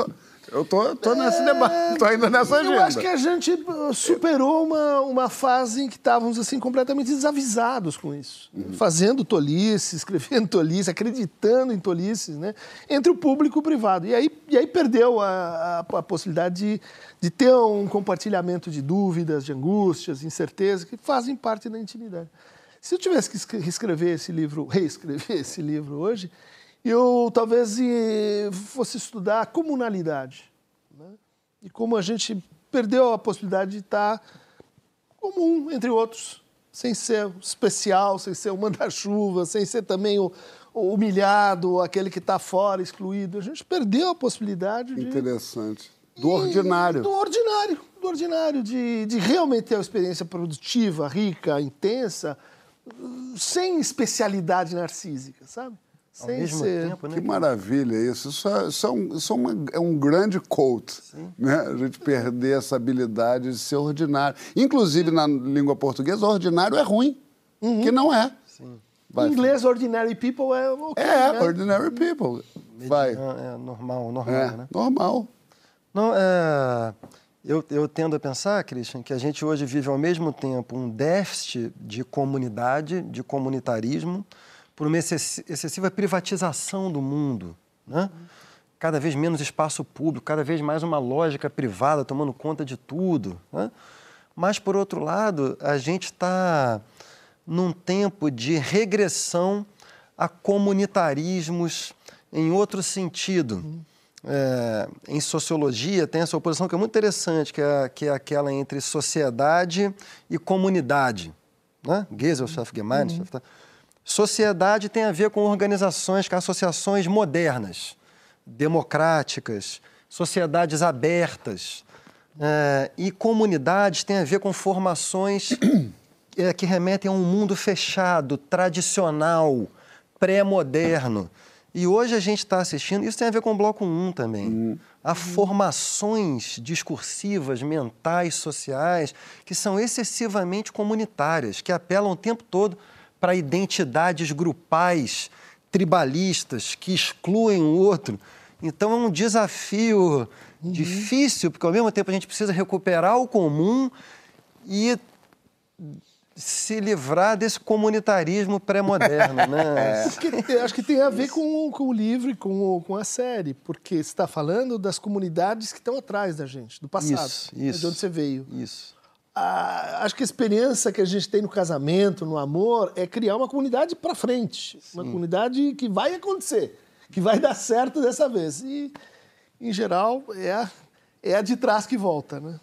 S1: Eu tô, tô nesse é... debate, [laughs] tô ainda nessa agenda.
S3: Eu acho que a gente uh, superou uma, uma fase em que estávamos assim completamente desavisados com isso, uhum. fazendo tolices, [laughs] escrevendo tolices, acreditando em tolices, né? Entre o público e o privado. E aí, e aí perdeu a, a, a possibilidade de, de ter um compartilhamento de dúvidas, de angústias, incertezas que fazem parte da intimidade. Se eu tivesse que reescrever esse livro, [laughs] reescrever esse livro hoje, eu talvez fosse estudar a comunalidade. Né? E como a gente perdeu a possibilidade de estar comum entre outros, sem ser especial, sem ser o [laughs] manda-chuva, sem ser também o, o humilhado, aquele que está fora, excluído. A gente perdeu a possibilidade
S1: de... Interessante. Do ordinário.
S3: Do ordinário, do ordinário, de, de realmente ter uma experiência produtiva, rica, intensa, sem especialidade narcísica, sabe?
S1: Ao Sem mesmo ser. tempo, né? Que maravilha isso. Isso é, isso é, um, isso é, uma, é um grande quote, né? A gente perder essa habilidade de ser ordinário. Inclusive, na língua portuguesa, ordinário é ruim, uhum. que não é.
S3: Sim. Vai, em inglês, ordinary people é okay,
S1: É, né? ordinary people. Vai.
S4: É, é normal, normal,
S1: é,
S4: né?
S1: normal.
S4: Não, é... Eu, eu tendo a pensar, Christian, que a gente hoje vive ao mesmo tempo um déficit de comunidade, de comunitarismo, por uma excessiva privatização do mundo, né? cada vez menos espaço público, cada vez mais uma lógica privada tomando conta de tudo. Né? Mas, por outro lado, a gente está num tempo de regressão a comunitarismos em outro sentido. É, em sociologia tem essa oposição que é muito interessante, que é, que é aquela entre sociedade e comunidade. Né? Gesellschaft, Gemeinschaft. Uhum. Sociedade tem a ver com organizações, com associações modernas, democráticas, sociedades abertas. É, e comunidades tem a ver com formações é, [clears throat] que remetem a um mundo fechado, tradicional, pré-moderno. E hoje a gente está assistindo, isso tem a ver com o Bloco 1 também, uhum. a formações discursivas, mentais, sociais, que são excessivamente comunitárias, que apelam o tempo todo para identidades grupais, tribalistas, que excluem o outro. Então é um desafio uhum. difícil, porque ao mesmo tempo a gente precisa recuperar o comum e se livrar desse comunitarismo pré-moderno, né? [laughs]
S3: acho, que, acho que tem a ver com, com o livro e com, com a série, porque você está falando das comunidades que estão atrás da gente, do passado,
S4: isso, isso,
S3: de onde você veio.
S4: Isso
S3: a, acho que a experiência que a gente tem no casamento, no amor, é criar uma comunidade para frente. Sim. Uma comunidade que vai acontecer, que vai dar certo dessa vez. E, em geral, é a, é a de trás que volta, né?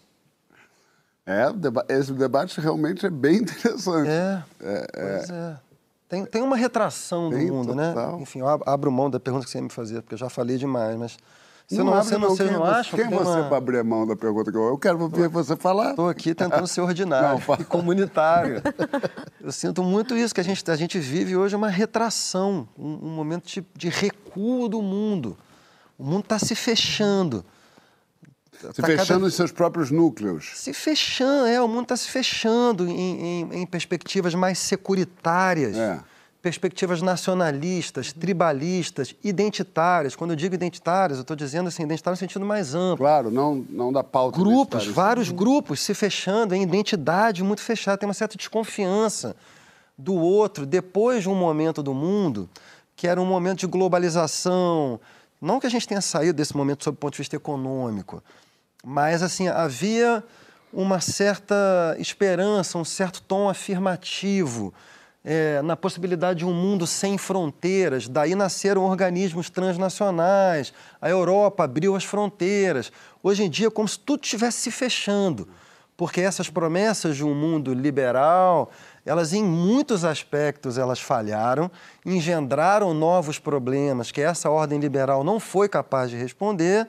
S1: É, esse debate realmente é bem [laughs] interessante.
S4: É, é, é. é. Tem, tem uma retração do mundo, né? total. né? Enfim, eu abro mão da pergunta que você ia me fazer, porque eu já falei demais, mas Você não, você não,
S1: quem
S4: vocês não
S1: é você-
S4: acham
S1: Quem é
S4: que tem
S1: você
S4: uma-
S1: para abrir a mão da pergunta que eu Eu quero ver você falar.
S4: Estou aqui tentando ser ordinário
S1: Não,
S4: e comunitário. Eu sinto muito isso, que a gente, a gente vive hoje uma retração, um, um momento de, de recuo do mundo. O mundo está se fechando.
S1: Se
S4: Tá
S1: fechando
S4: cada-
S1: os seus próprios núcleos.
S4: Se fechando, é, o mundo está se fechando em, em- em perspectivas mais securitárias,
S1: É.
S4: perspectivas nacionalistas, tribalistas, identitárias. Quando eu digo identitárias, eu estou dizendo assim, identitário no sentido mais amplo.
S1: Claro, não, não da pauta.
S4: Grupos, vários grupos se fechando em identidade muito fechada, tem uma certa desconfiança do outro depois de um momento do mundo que era um momento de globalização. Não que a gente tenha saído desse momento sob o ponto de vista econômico, mas assim havia uma certa esperança, um certo tom afirmativo é, na possibilidade de um mundo sem fronteiras. Daí nasceram organismos transnacionais, a Europa abriu as fronteiras. Hoje em dia, é como se tudo estivesse se fechando, porque essas promessas de um mundo liberal, elas em muitos aspectos elas falharam, engendraram novos problemas que essa ordem liberal não foi capaz de responder.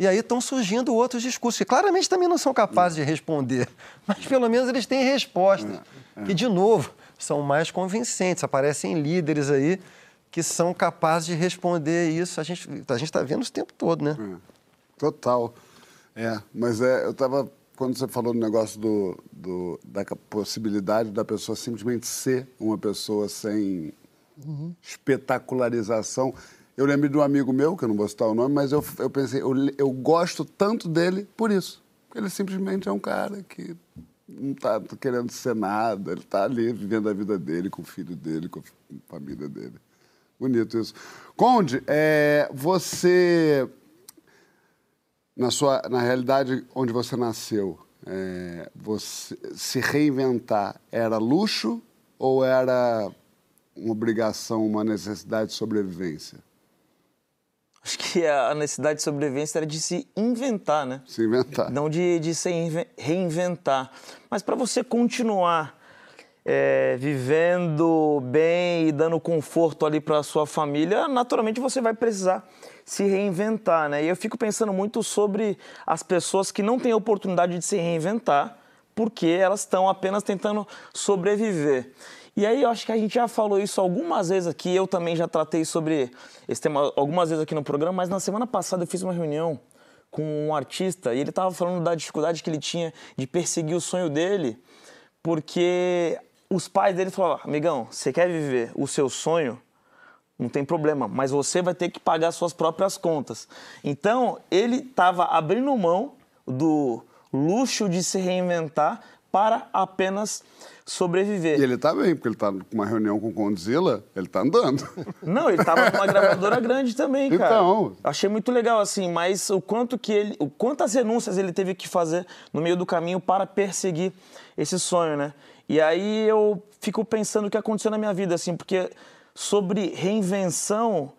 S4: E aí estão surgindo outros discursos que claramente também não são capazes de responder, [laughs] mas pelo menos eles têm respostas, que, de novo, são mais convincentes. Aparecem líderes aí que são capazes de responder isso. A gente a está vendo o tempo todo, né?
S1: Total. É, mas é, eu estava. Quando você falou do negócio do, do- da possibilidade da pessoa simplesmente ser uma pessoa sem espetacularização, eu lembrei de um amigo meu, que eu não vou citar o nome, mas eu, eu pensei, eu, eu gosto tanto dele por isso. Porque ele simplesmente é um cara que não está querendo ser nada, ele está ali vivendo a vida dele, com o filho dele, com a família dele. Bonito isso. Conde, é, você na sua na realidade onde você nasceu é, você se reinventar era luxo ou era uma obrigação uma necessidade de sobrevivência
S13: Acho que a necessidade de sobrevivência era de se inventar, né?
S1: se inventar
S13: Não de, de se inve- reinventar. Mas para você continuar é, vivendo bem e dando conforto ali para sua família, naturalmente você vai precisar se reinventar, né? E eu fico pensando muito sobre as pessoas que não têm a oportunidade de se reinventar porque elas estão apenas tentando sobreviver. E aí eu acho que a gente já falou isso algumas vezes aqui, eu também já tratei sobre esse tema algumas vezes aqui no programa, mas na semana passada eu fiz uma reunião com um artista e ele estava falando da dificuldade que ele tinha de perseguir o sonho dele, porque os pais dele falaram: amigão, você quer viver o seu sonho? Não tem problema, mas você vai ter que pagar suas próprias contas. Então, ele estava abrindo mão do luxo de se reinventar para apenas sobreviver.
S1: e ele tá bem porque ele tá com uma reunião com o Condzilla ele tá andando [laughs]
S13: Não, ele tava numa gravadora grande também, cara.
S1: Então.
S13: Achei muito legal, assim, mas o quanto que ele. O quantas renúncias ele teve que fazer no meio do caminho para perseguir esse sonho, né? E aí eu fico pensando o que aconteceu na minha vida, assim, porque sobre reinvenção,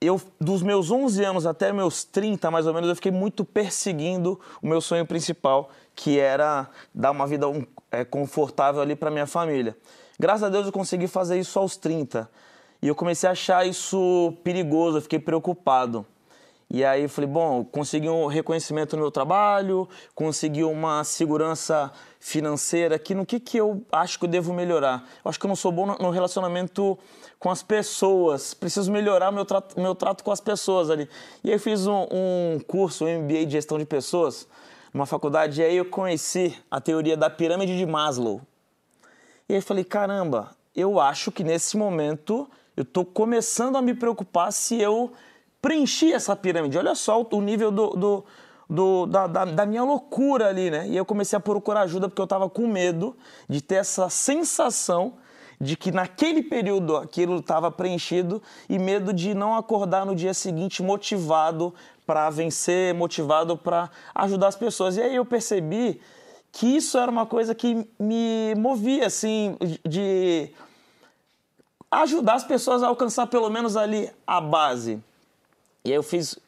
S13: eu, dos meus 11 anos até meus 30, mais ou menos, eu fiquei muito perseguindo o meu sonho principal, que era dar uma vida um, é, confortável ali para minha família. Graças a Deus eu consegui fazer isso aos 30. E eu comecei a achar isso perigoso, eu fiquei preocupado. E aí eu falei, bom, consegui um reconhecimento no meu trabalho, consegui uma segurança financeira aqui, no que, que eu acho que eu devo melhorar? Eu acho que eu não sou bom no- relacionamento com as pessoas, preciso melhorar meu trato, meu trato com as pessoas ali. E aí eu fiz um, um curso, um MBA de gestão de pessoas, numa faculdade, e aí eu conheci a teoria da pirâmide de Maslow. E aí eu falei, caramba, eu acho que nesse momento eu estou começando a me preocupar se eu preenchi essa pirâmide. Olha só o nível do, do- do- da, da- da minha loucura ali, né? E eu comecei a procurar ajuda porque eu estava com medo de ter essa sensação de que naquele período aquilo estava preenchido e medo de não acordar no dia seguinte motivado para vencer, motivado para ajudar as pessoas. E aí eu percebi que isso era uma coisa que me movia, assim, de ajudar as pessoas a alcançar pelo menos ali a base. E aí eu fiz,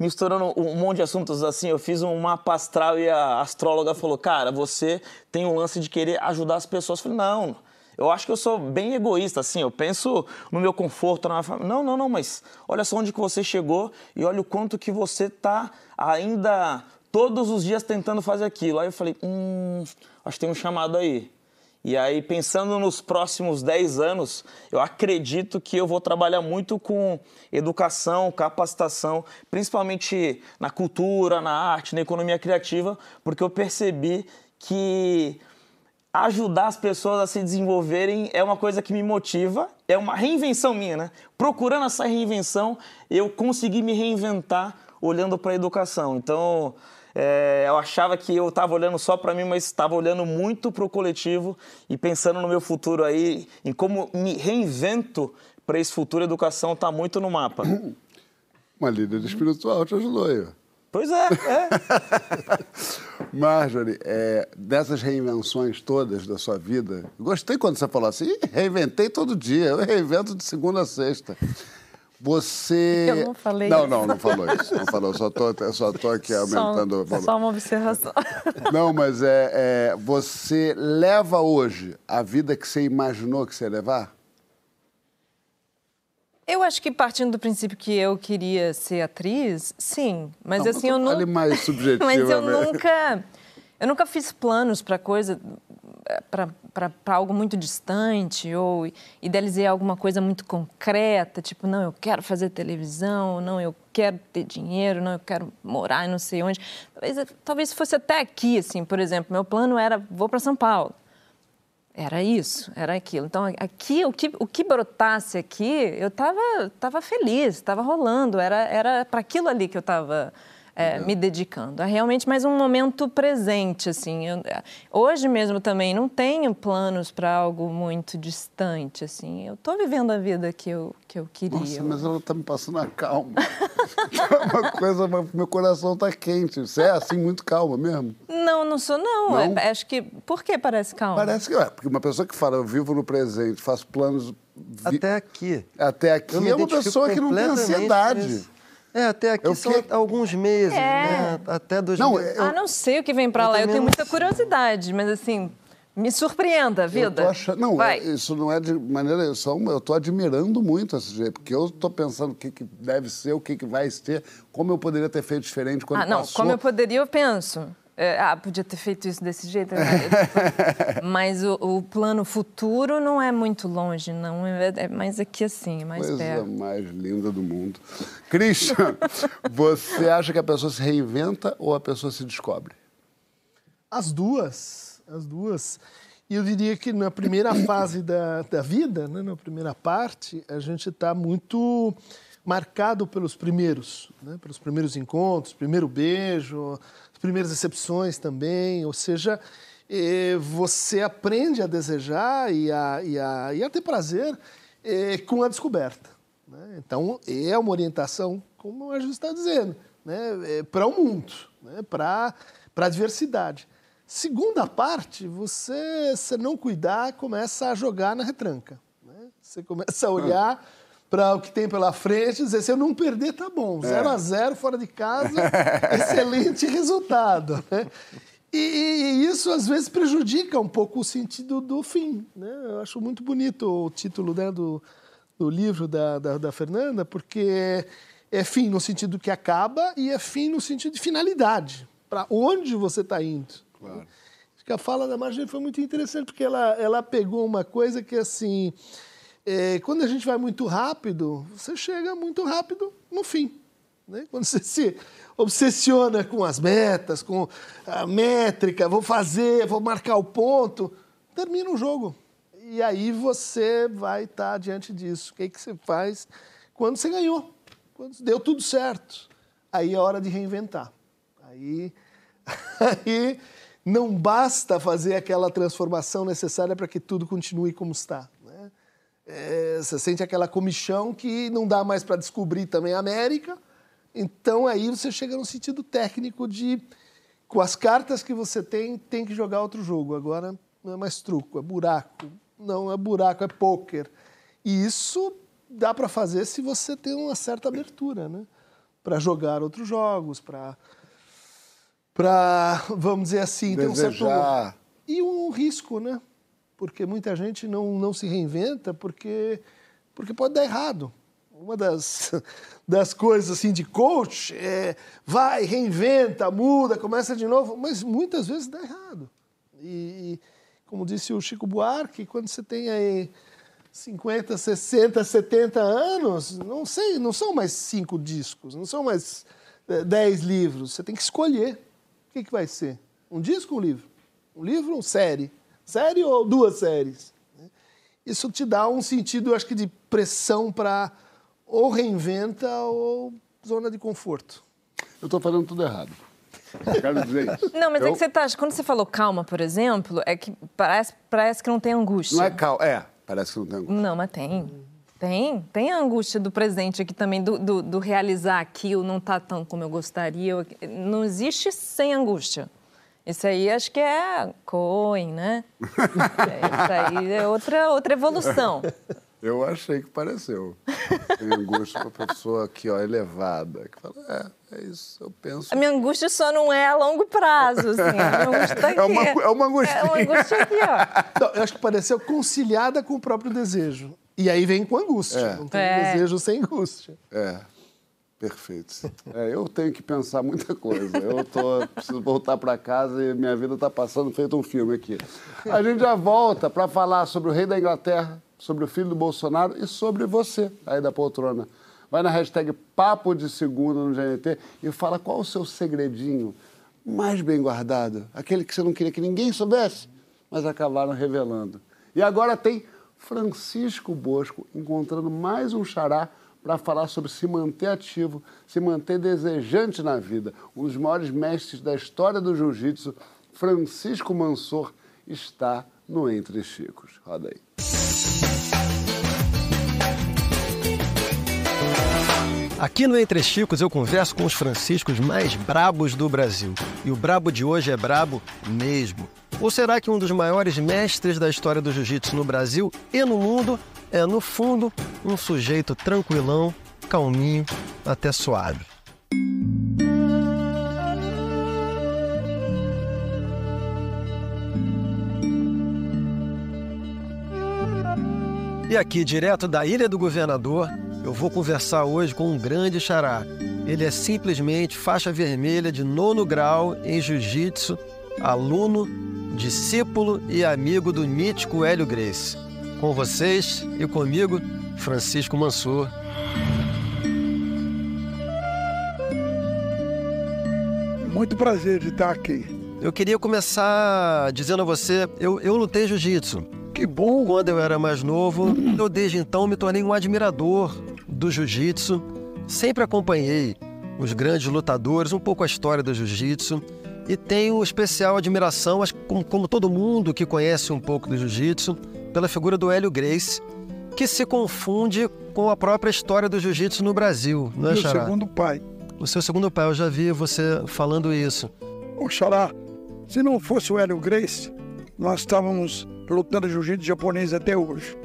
S13: misturando um monte de assuntos assim, eu fiz um mapa astral e a astróloga falou, cara, você tem um lance de querer ajudar as pessoas. Eu falei, não, eu acho que eu sou bem egoísta, assim, eu penso no meu conforto, na minha família. Não, não, não, mas olha só onde que você chegou e olha o quanto que você tá ainda todos os dias tentando fazer aquilo. Aí eu falei, hum, acho que tem um chamado aí. E aí, pensando nos próximos 10 anos, eu acredito que eu vou trabalhar muito com educação, capacitação, principalmente na cultura, na arte, na economia criativa, porque eu percebi que ajudar as pessoas a se desenvolverem é uma coisa que me motiva, é uma reinvenção minha, né? Procurando essa reinvenção, eu consegui me reinventar olhando para a educação. Então, é, eu achava que eu estava olhando só para mim, mas estava olhando muito para o coletivo e pensando no meu futuro aí, em como me reinvento para esse futuro. A educação está muito no mapa. [coughs]
S1: Uma líder espiritual te ajudou aí.
S13: Pois é, é. [laughs]
S1: Marjorie, é, dessas reinvenções todas da sua vida, gostei quando você falou assim, reinventei todo dia, eu reinvento de segunda a sexta. Você.
S2: Eu não falei
S1: Não,
S2: isso.
S1: não, não falou isso. Não falou, só tô, eu só tô aqui [laughs] aumentando o
S2: Só,
S1: valor.
S2: só uma observação. [laughs]
S1: Não, mas é, é, você leva hoje a vida que você imaginou que você ia levar?
S2: Eu acho que partindo do princípio que eu queria ser atriz, sim. Mas
S1: Não,
S2: assim, eu
S1: fale
S2: não.
S1: mais subjetivamente. [laughs]
S2: mas eu nunca. Eu nunca fiz planos para coisa. Para algo muito distante ou idealizei alguma coisa muito concreta, tipo, não, eu quero fazer televisão, não, eu quero ter dinheiro, não, eu quero morar não sei onde. Talvez, talvez fosse até aqui, assim, por exemplo, meu plano era, vou para São Paulo. Era isso, era aquilo. Então, aqui, o que, o que brotasse aqui, eu estava tava feliz, estava rolando, era para aquilo ali que eu estava é, me dedicando. É realmente mais um momento presente, assim. Eu, hoje mesmo também não tenho planos para algo muito distante, assim. Eu estou vivendo a vida que eu, que eu queria.
S1: Nossa, mas ela está me passando a calma. [laughs] uma coisa, meu coração está quente. Você é assim, muito calma mesmo?
S2: Não, não sou, não.
S1: Não?
S2: É, acho que. Por que parece calma?
S1: Parece que é, porque uma pessoa que fala, eu vivo no presente, faço planos. vi-
S4: Até aqui.
S1: Até aqui é uma pessoa que não tem ansiedade.
S4: É, até aqui
S1: Eu
S4: são
S1: fiquei-
S4: alguns meses,
S2: É.
S4: né? Até 2000.
S1: Não, eu-
S2: Ah, não sei o que vem para lá. Eu tenho
S4: não
S2: muita curiosidade, mas assim, me surpreenda a vida.
S1: Eu tô achando, não,
S2: Vai.
S1: é- isso não é de maneira. Eu só- eu estou admirando muito esse jeito, porque eu estou pensando o que, que deve ser, o que, que vai ser, como eu poderia ter feito diferente quando
S2: Ah, não,
S1: passou.
S2: como eu poderia, eu penso. É, ah, podia ter feito isso desse jeito. né? [laughs] Mas o, o plano futuro não é muito longe, não. É, é mais aqui assim, é mais
S1: Coisa
S2: perto.
S1: mais linda do mundo. Christian, [laughs] você acha que a pessoa se reinventa ou a pessoa se descobre?
S3: As duas, as duas. E eu diria que na primeira [coughs] fase da, da vida, né, na primeira parte, a gente está muito marcado pelos primeiros, né, pelos primeiros encontros, primeiro beijo, primeiras decepções também. Ou seja, eh, você aprende a desejar e a, e a, e a ter prazer eh, com a descoberta. né? Então, é uma orientação, como a gente está dizendo, né, para o mundo, né, para a diversidade. Segunda parte, você, se não cuidar, começa a jogar na retranca. né? Você começa a olhar para o que tem pela frente dizer, se eu não perder, tá bom. 0 a 0 fora de casa, [laughs] excelente resultado. né? E, e isso, às vezes, prejudica um pouco o sentido do fim. Né? Eu acho muito bonito o título né, do, do livro da, da, da Fernanda, porque é fim no sentido que acaba e é fim no sentido de finalidade. Para onde você está indo.
S1: Claro.
S3: Acho que a fala da Marjorie foi muito interessante, porque ela, ela pegou uma coisa que, assim, é, quando a gente vai muito rápido, você chega muito rápido no fim. Né? Quando você se obsessiona com as metas, com a métrica, vou fazer, vou marcar o ponto, termina o jogo. E aí você vai estar diante disso. O que, é que você faz quando você ganhou? Quando deu tudo certo. Aí é hora de reinventar. Aí, [laughs] aí não basta fazer aquela transformação necessária para que tudo continue como está. É, você sente aquela comichão que não dá mais para descobrir também a América. Então aí você chega no sentido técnico de, com as cartas que você tem, tem que jogar outro jogo. Agora não é mais truco, é buraco. Não é buraco, é pôquer. E isso dá para fazer se você tem uma certa abertura, né? Para jogar outros jogos, para para, vamos dizer assim, ter um certo
S1: Desejar.
S3: e um risco, né? Porque muita gente não, não se reinventa porque, porque pode dar errado. Uma das, [laughs] das coisas assim de coach é vai, reinventa, muda, começa de novo, mas muitas vezes dá errado. E, como disse o Chico Buarque, quando você tem aí 50, 60, 70 anos, não sei, não são mais cinco discos, não são mais eh, dez livros. Você tem que escolher o que, que vai ser. Um disco ou um livro? Um livro ou uma série? Série ou duas séries? Isso te dá um sentido, eu acho que, de pressão para ou reinventa ou zona de conforto.
S1: Eu estou fazendo tudo errado. quero dizer isso.
S2: Não, mas
S1: eu...
S2: é que você tá. Quando você falou calma, por exemplo, é que parece, parece que não tem angústia.
S1: Não é calma, é. Parece que não tem angústia.
S2: Não, mas tem. Tem. Tem a angústia do presente aqui também, do, do, do realizar aquilo, não tá tão como eu gostaria. Não existe sem angústia. Isso aí acho que é Cohen, né? Isso aí é outra, outra evolução.
S1: Eu achei que pareceu. Tem angústia para pessoa aqui, ó, elevada, que fala, é, é isso, eu penso.
S2: A minha angústia só não é a longo prazo, assim. A minha [laughs] angústia tá aqui.
S1: É uma, é uma angústia.
S2: É uma angústia aqui, ó.
S3: Não, eu acho que pareceu conciliada com o próprio desejo. E aí vem com angústia. É. Não tem é. desejo sem angústia.
S1: É. Perfeito. É, eu tenho que pensar muita coisa. Eu tô, preciso voltar para casa e minha vida está passando feito um filme aqui. A gente já volta para falar sobre o rei da Inglaterra, sobre o filho do Bolsonaro e sobre você aí da poltrona. Vai na hashtag Papo de Segunda no GNT e fala qual o seu segredinho mais bem guardado, aquele que você não queria que ninguém soubesse, mas acabaram revelando. E agora tem Francisco Bosco encontrando mais um xará para falar sobre se manter ativo, se manter desejante na vida. Um dos maiores mestres da história do jiu-jitsu, Francisco Mansor, está no Entre Chicos. Roda aí.
S4: Aqui no Entre Chicos eu converso com os franciscos mais brabos do Brasil. E o brabo de hoje é brabo mesmo. Ou será que um dos maiores mestres da história do jiu-jitsu no Brasil e no mundo é, no fundo, um sujeito tranquilão, calminho, até suave. E aqui, direto da Ilha do Governador, eu vou conversar hoje com um grande xará. Ele é simplesmente faixa vermelha de nono grau em jiu-jitsu, aluno, discípulo e amigo do mítico Hélio Grace. Com vocês e comigo, Francisco Mansur.
S14: Muito prazer de estar aqui.
S4: Eu queria começar dizendo a você, eu, eu lutei jiu-jitsu.
S14: Que bom!
S4: Quando eu era mais novo, eu desde então me tornei um admirador do jiu-jitsu. Sempre acompanhei os grandes lutadores, um pouco a história do jiu-jitsu. E tenho especial admiração, como, como todo mundo que conhece um pouco do jiu-jitsu, pela figura do Hélio Grace, que se confunde com a própria história do jiu-jitsu no Brasil, não é,
S14: Meu
S4: Xará?
S14: segundo pai.
S4: O seu segundo pai, eu já vi você falando isso.
S14: Ô, Xará, se não fosse o Hélio Grace, nós estávamos lutando jiu-jitsu japonês até hoje.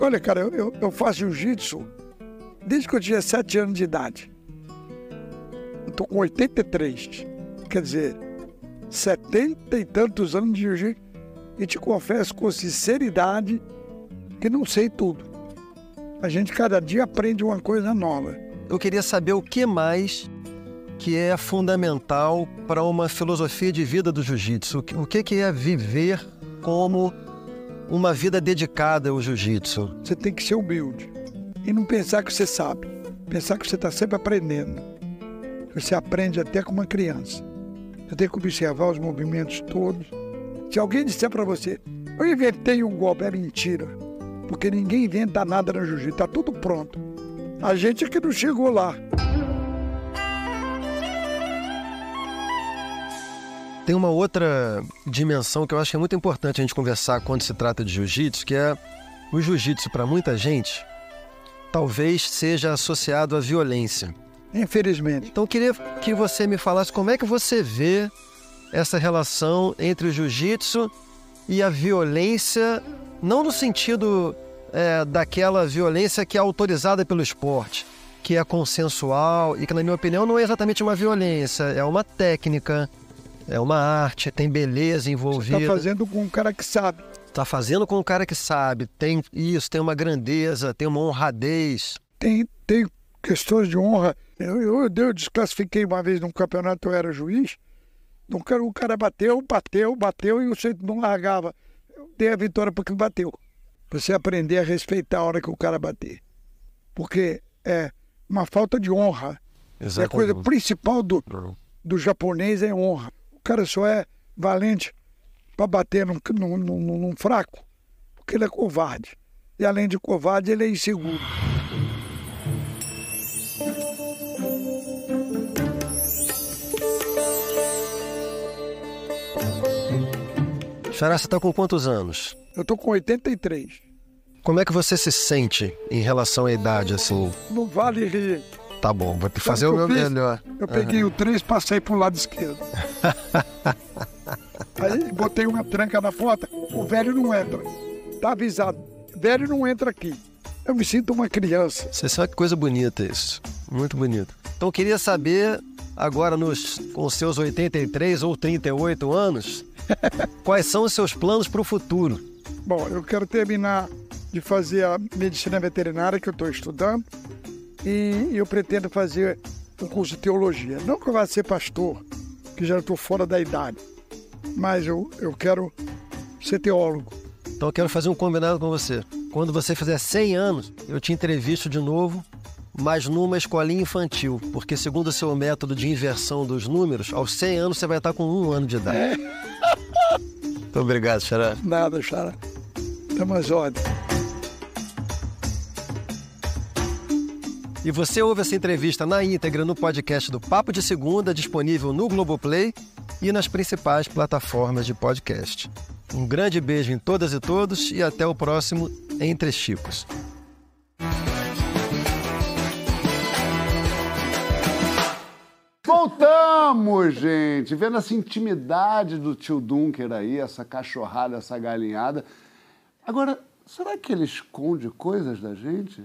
S14: Olha, cara, eu, eu, eu faço jiu-jitsu desde que eu tinha 7 anos de idade. Estou com 83. Quer dizer, 70 e tantos anos de jiu-jitsu e te confesso com sinceridade que não sei tudo. A gente cada dia aprende uma coisa nova.
S4: Eu queria saber o que mais que é fundamental para uma filosofia de vida do jiu-jitsu. O que é viver como uma vida dedicada ao jiu-jitsu?
S14: Você tem que ser humilde e não pensar que você sabe. Pensar que você está sempre aprendendo. Você aprende até com uma criança. Você tem que observar os movimentos todos se alguém disser para você, eu inventei um golpe, é mentira. Porque ninguém inventa nada no jiu-jitsu, está tudo pronto. A gente é que não chegou lá.
S4: Tem uma outra dimensão que eu acho que é muito importante a gente conversar quando se trata de jiu-jitsu, que é o jiu-jitsu para muita gente talvez seja associado à violência.
S14: Infelizmente.
S4: Então eu queria que você me falasse como é que você vê essa relação entre o jiu-jitsu e a violência, não no sentido é, daquela violência que é autorizada pelo esporte, que é consensual e que, na minha opinião, não é exatamente uma violência, é uma técnica, é uma arte, tem beleza envolvida.
S14: Você está fazendo com um cara que sabe.
S4: Tá fazendo com um cara que sabe, tem isso, tem uma grandeza, tem uma honradez.
S14: Tem, tem questões de honra. Eu, eu, eu desclassifiquei uma vez num campeonato, eu era juiz. O cara bateu, bateu, bateu e você não largava. Eu dei a vitória porque bateu. Você aprender a respeitar a hora que o cara bater. Porque é uma falta de honra.
S4: Exatamente.
S14: E a coisa principal do, do japonês é honra. O cara só é valente para bater num, num, num, num fraco, porque ele é covarde. E além de covarde, ele é inseguro.
S4: Xará, você tá com quantos anos?
S14: Eu tô com 83.
S4: Como é que você se sente em relação à idade, assim?
S14: Não vale rir.
S4: Tá bom, vou
S14: Sabe
S4: fazer
S14: o
S4: o meu
S14: fiz?
S4: melhor.
S14: Eu peguei o 3 passei pro lado esquerdo. [laughs] Aí botei uma tranca na porta, o velho não entra. Tá avisado, velho não entra aqui. Eu me sinto uma criança.
S4: Você sabe que coisa bonita isso. Muito bonito. Então eu queria saber, agora nos, com seus 83 ou 38 anos, [laughs] quais são os seus planos para o futuro?
S14: Bom, eu quero terminar de fazer a medicina veterinária que eu estou estudando e eu pretendo fazer um curso de teologia. Não que eu vá ser pastor, que já estou fora da idade, mas eu, eu quero ser teólogo.
S4: Então eu quero fazer um combinado com você. Quando você fizer 100 anos, eu te entrevisto de novo, mas numa escolinha infantil, porque segundo o seu método de inversão dos números, aos 100 anos você vai estar com um ano de idade. Muito obrigado, Xará.
S14: Nada, Xara. Tamo às ordens.
S4: E você ouve essa entrevista na íntegra no podcast do Papo de Segunda, disponível no Globoplay e nas principais plataformas de podcast. Um grande beijo em todas e todos e até o próximo Entre Chicos.
S1: Voltamos, gente! Vendo essa intimidade do tio Dunker aí, essa cachorrada, essa galinhada. Agora, será que ele esconde coisas da gente?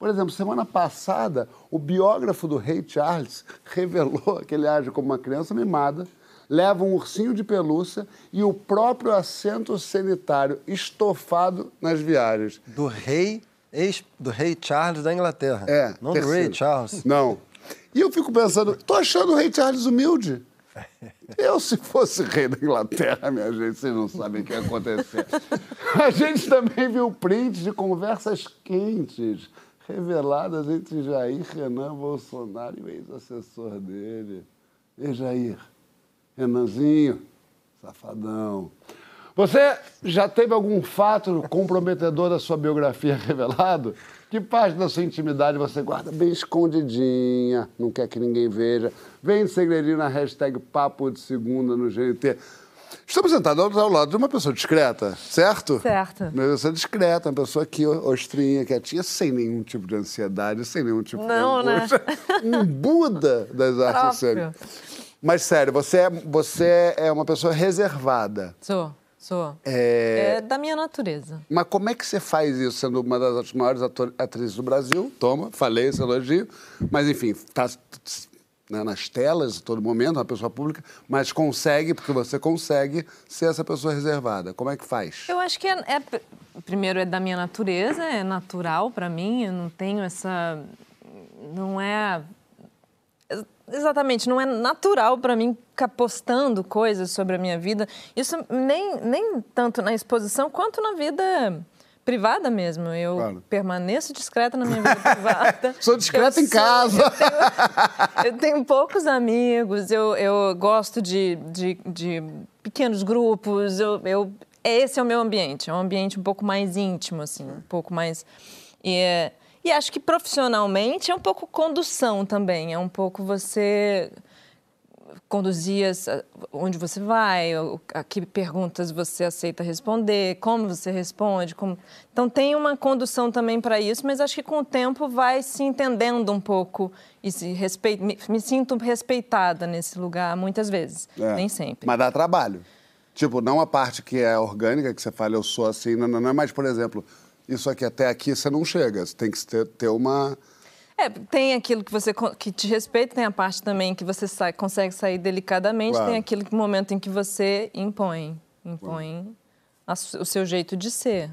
S1: Por exemplo, semana passada, o biógrafo do rei Charles [laughs] revelou que ele age como uma criança mimada, leva um ursinho de pelúcia e o próprio assento sanitário estofado nas viagens.
S4: Do rei, ex, do rei Charles da Inglaterra.
S1: É.
S4: Não do
S1: terceiro.
S4: rei Charles.
S1: Não. E eu fico pensando, tô achando o rei Charles humilde. Eu, se fosse rei da Inglaterra, minha gente, vocês não sabem o que ia acontecer. A gente também viu prints de conversas quentes reveladas entre Jair Renan Bolsonaro e o ex-assessor dele. E Jair, Renanzinho, safadão. Você já teve algum fato comprometedor da sua biografia revelado? Que parte da sua intimidade você guarda bem escondidinha, não quer que ninguém veja? Vem de segredinho na hashtag Papo de Segunda no GNT. Estamos sentados ao lado de uma pessoa discreta, certo?
S2: Certo.
S1: Uma pessoa discreta, uma pessoa aqui, ostrinha, quietinha, sem nenhum tipo de ansiedade, sem nenhum tipo
S2: Não,
S1: de
S2: né?
S1: angústia. [laughs] Um Buda das artes cênicas. Mas sério, você é, você é uma pessoa reservada.
S2: Sou, sou.
S1: É...
S2: É da minha natureza.
S1: Mas como é que você faz isso, sendo uma das maiores atrizes do Brasil? Toma, falei esse elogio. Mas, enfim, está nas telas a todo momento, uma pessoa pública, mas consegue, porque você consegue ser essa pessoa reservada. Como é que faz?
S2: Eu acho que é, é- primeiro é da minha natureza, é natural para mim. Eu não tenho essa, não é exatamente, não é natural para mim ficar postando coisas sobre a minha vida. Isso nem nem tanto na exposição quanto na vida privada mesmo. Eu
S1: Claro.
S2: permaneço discreta na minha vida [laughs] privada.
S1: Sou discreta
S2: Eu
S1: em casa.
S2: Eu tenho poucos amigos, eu, eu gosto de, de, de pequenos grupos, eu, eu, esse é o meu ambiente, é um ambiente um pouco mais íntimo, assim, um pouco mais... E, é- e acho que profissionalmente é um pouco condução também, é um pouco você conduzir onde você vai, a que perguntas você aceita responder, como você responde. Como... Então tem uma condução também para isso, mas acho que com o tempo vai se entendendo um pouco e se respeit... me, me sinto respeitada nesse lugar muitas vezes,
S1: É.
S2: nem sempre.
S1: Mas dá trabalho. Tipo, não a parte que é orgânica, que você fala, eu sou assim, não, não, não, mas, por exemplo, isso aqui até aqui você não chega. Você tem que ter, ter uma.
S2: É, tem aquilo que você que te respeita, tem a parte também que você sai, consegue sair delicadamente,
S1: Claro.
S2: tem aquele momento em que você impõe, impõe a o seu jeito de ser.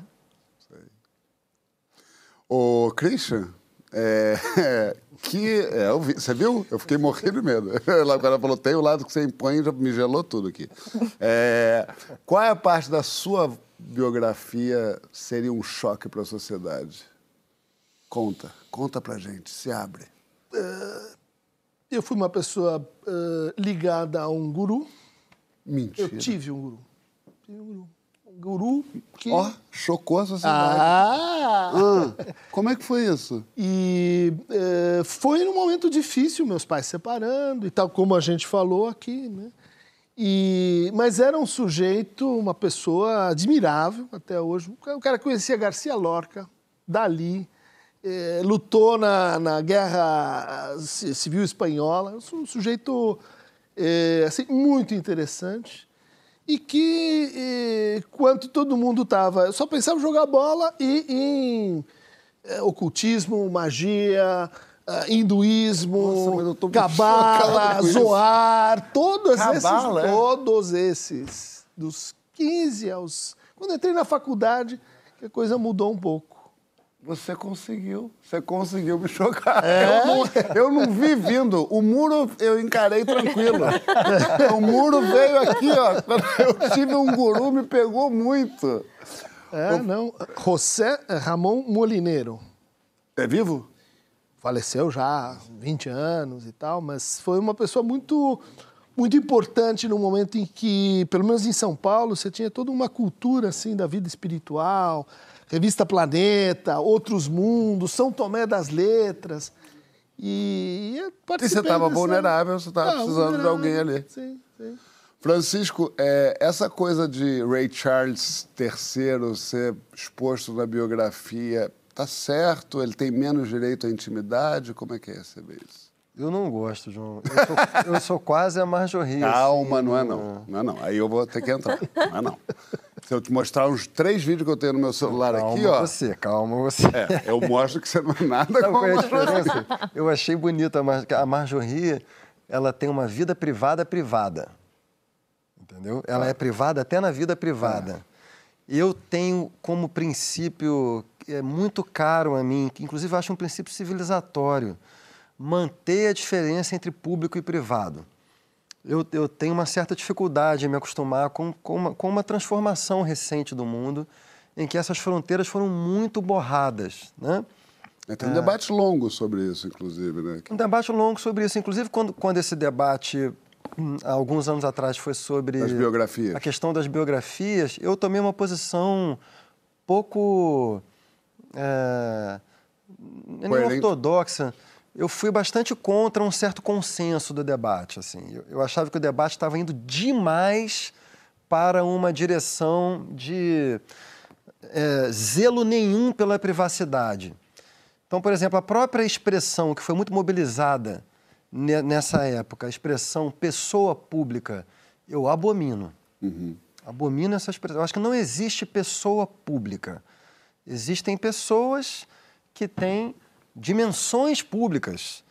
S1: Ô, Christian, é, [laughs] que, é, vi- você viu? Eu fiquei morrendo de medo. Lá o cara falou, tem o lado que você impõe, já me gelou tudo aqui. É, qual é a parte da sua biografia seria um choque para a sociedade? Conta, conta pra gente, se abre.
S3: Eu fui uma pessoa eh, ligada a um guru.
S1: Mentira.
S3: Eu tive um guru. Tive um guru. Um guru que...
S1: Ó, chocou a sociedade.
S3: Ah!
S1: Ah, como é que foi isso?
S3: E eh, foi num momento difícil, meus pais separando e tal, como a gente falou aqui, né? E, mas era um sujeito, uma pessoa admirável até hoje. O cara conhecia Garcia Lorca, Dali, eh, lutou na, na Guerra Ci- Civil Espanhola. Um sujeito eh, assim, muito interessante. E que, eh, quanto todo mundo estava, só pensava em jogar bola e em é, ocultismo, magia, ah, hinduísmo,
S1: chocado
S3: cabala, zoar, todos
S1: Cabala, é?
S3: esses, todos esses, dos 15 aos... Quando entrei na faculdade, a coisa mudou um pouco.
S1: Você conseguiu, você conseguiu me chocar.
S3: É?
S1: Eu, não, eu não vi vindo. O muro eu encarei tranquilo. o muro veio aqui, ó. Quando eu tive um guru, me pegou muito.
S3: É, não. José Ramon Molineiro.
S1: É vivo?
S3: Faleceu já há 20 anos e tal, mas foi uma pessoa muito, muito importante no momento em que, pelo menos em São Paulo, você tinha toda uma cultura assim da vida espiritual, Revista Planeta, Outros Mundos, São Tomé das Letras. E, eu
S1: E você estava
S3: dessa-
S1: vulnerável, você estava
S3: Ah,
S1: precisando de alguém ali.
S3: Sim, sim.
S1: Francisco, é, essa coisa de Ray Charles III ser exposto na biografia, tá certo? Ele tem menos direito à intimidade? Como é que é receber isso?
S4: Eu não gosto, João. Eu sou, eu sou quase a Marjorie.
S1: Calma,
S4: assim,
S1: não é não. Não é não. Aí eu vou ter que entrar. Não é não. Se eu te mostrar uns três vídeos que eu tenho no meu celular
S4: Calma
S1: aqui, ó.
S4: você, calma você.
S1: É, eu mostro que você não é nada
S4: Sabe qual é a diferença? Eu achei bonita a, Mar... a Marjorie, ela tem uma vida privada privada. Entendeu? Ela é privada até na vida privada. Eu tenho como princípio é muito caro a mim, que inclusive acho um princípio civilizatório, manter a diferença entre público e privado. Eu, eu tenho uma certa dificuldade em me acostumar com, com, uma, com uma transformação recente do mundo em que essas fronteiras foram muito borradas, né?
S1: É, Tem um debate longo sobre isso, inclusive, né?
S4: Um debate longo sobre isso. Inclusive, quando, quando esse debate, hum, há alguns anos atrás, foi sobre...
S1: Das biografias.
S4: A questão das biografias, eu tomei uma posição pouco... É, nem
S1: Coerente.
S4: ortodoxa. Eu fui bastante contra um certo consenso do debate. Assim. Eu, eu achava que o debate estava indo demais para uma direção de é, zelo nenhum pela privacidade. Então, por exemplo, a própria expressão que foi muito mobilizada ne- nessa época, a expressão pessoa pública, eu abomino. Abomino essa expressão. Eu acho que não existe pessoa pública. Existem pessoas que têm dimensões públicas.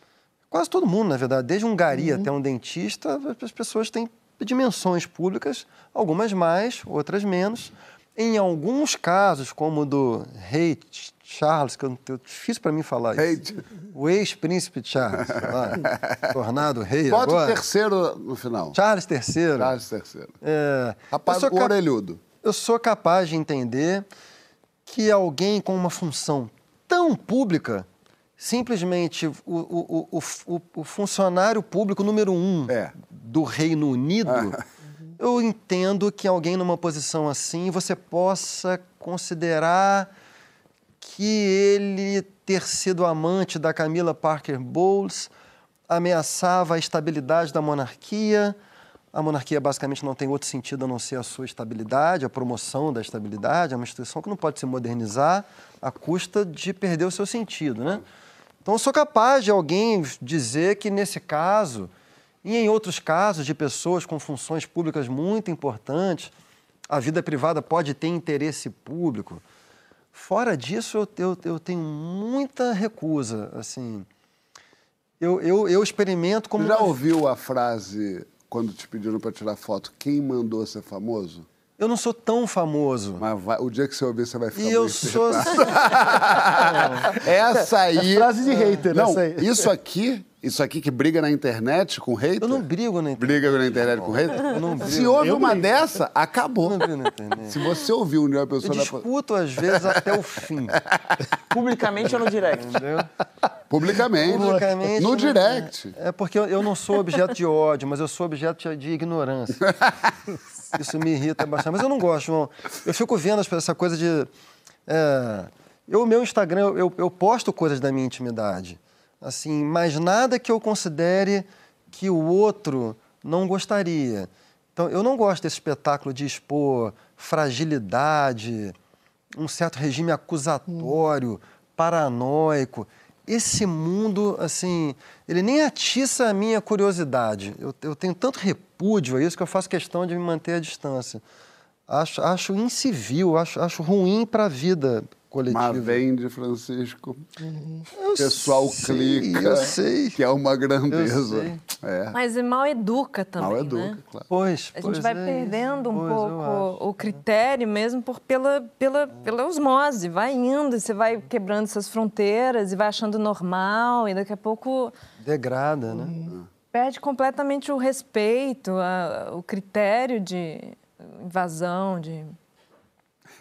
S4: Quase todo mundo, na verdade, desde um gari até um dentista, as pessoas têm dimensões públicas, algumas mais, outras menos. Em alguns casos, como o do rei Ch- Charles, que eu, eu- difícil para mim falar isso. O ex-príncipe Charles, lá, [laughs] tornado rei
S1: Bota
S4: agora.
S1: o terceiro no final.
S4: Charles III.
S1: Charles III.
S4: É,
S1: Rapaz,
S4: eu sou cap-
S1: orelhudo.
S4: Eu sou capaz de entender que alguém com uma função tão pública, simplesmente o, o, o, o, o funcionário público número um do Reino Unido, [laughs] eu entendo que alguém numa posição assim você possa considerar que ele ter sido amante da Camila Parker Bowles ameaçava a estabilidade da monarquia. A monarquia basicamente não tem outro sentido a não ser a sua estabilidade, a promoção da estabilidade, é uma instituição que não pode se modernizar à custa de perder o seu sentido, né? Então eu sou capaz de alguém dizer que nesse caso e em outros casos de pessoas com funções públicas muito importantes, a vida privada pode ter interesse público. Fora disso, eu, eu, eu tenho muita recusa, assim. Eu, eu, eu experimento como...
S1: Você já ouviu a frase, quando te pediram para tirar foto, quem mandou ser famoso?
S4: Eu não sou tão famoso.
S1: Mas vai- o dia que você ouvir, você vai ficar
S4: E eu sou. [laughs]
S1: Essa aí.
S3: É frase de hater,
S1: Não,
S3: essa aí.
S1: isso aqui, isso aqui que briga na internet com hater.
S4: Eu não brigo na internet.
S1: Briga na internet com hater.
S4: Eu não brigo.
S1: Se houve
S4: Eu
S1: uma
S4: brigo.
S1: dessa, acabou.
S4: Eu não brigo na internet.
S1: Se você ouviu um dia uma
S4: Eu
S1: pessoa da-
S4: discuto às vezes até o fim. [laughs]
S13: Publicamente ou no direct?
S4: Entendeu?
S1: publicamente,
S4: Publicamente,
S1: no direct.
S4: É porque eu, eu não sou objeto de ódio, mas eu sou objeto de ignorância. [laughs] Isso me irrita bastante. Mas eu não gosto, João. Eu fico vendo essa coisa de. é, eu, meu Instagram, eu, eu posto coisas da minha intimidade. Assim, mas nada que eu considere que o outro não gostaria. Então, eu não gosto desse espetáculo de expor fragilidade, um certo regime acusatório, paranoico. Esse mundo, assim, ele nem atiça a minha curiosidade. Eu, eu tenho tanto repúdio a isso que eu faço questão de me manter à distância. Acho, acho incivil, acho, acho ruim para a vida coletiva.
S1: Mas vem de Francisco.
S4: Eu
S1: O pessoal
S4: sei,
S1: clica.
S4: eu sei.
S1: Que é uma grandeza. É.
S2: Mas é mal educa também,
S1: Mal educa,
S2: né?
S1: claro.
S4: Pois,
S2: A
S4: pois
S2: gente vai
S4: é
S2: perdendo um
S4: Pois,
S2: pouco o critério mesmo por, pela, pela, pela osmose. Vai indo, e você vai quebrando essas fronteiras e vai achando normal, e daqui a pouco
S4: Degrada, né?
S2: Perde completamente o respeito, a- o critério de invasão, de.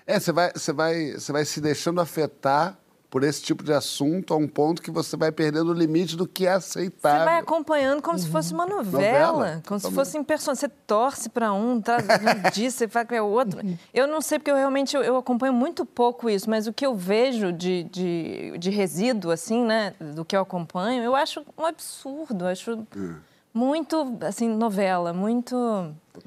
S1: É, você vai, você, vai, você vai se deixando afetar por esse tipo de assunto a um ponto que você vai perdendo o limite do que é aceitável.
S2: Você vai acompanhando como se fosse uma novela,
S1: Novela,
S2: como se fosse em person... Você torce para um, traz um [laughs] disso, você vai para o outro. Eu não sei, porque eu realmente eu, eu acompanho muito pouco isso, mas o que eu vejo de, de, de resíduo, assim, né, do que eu acompanho, eu acho um absurdo, eu acho muito, assim, novela, muito...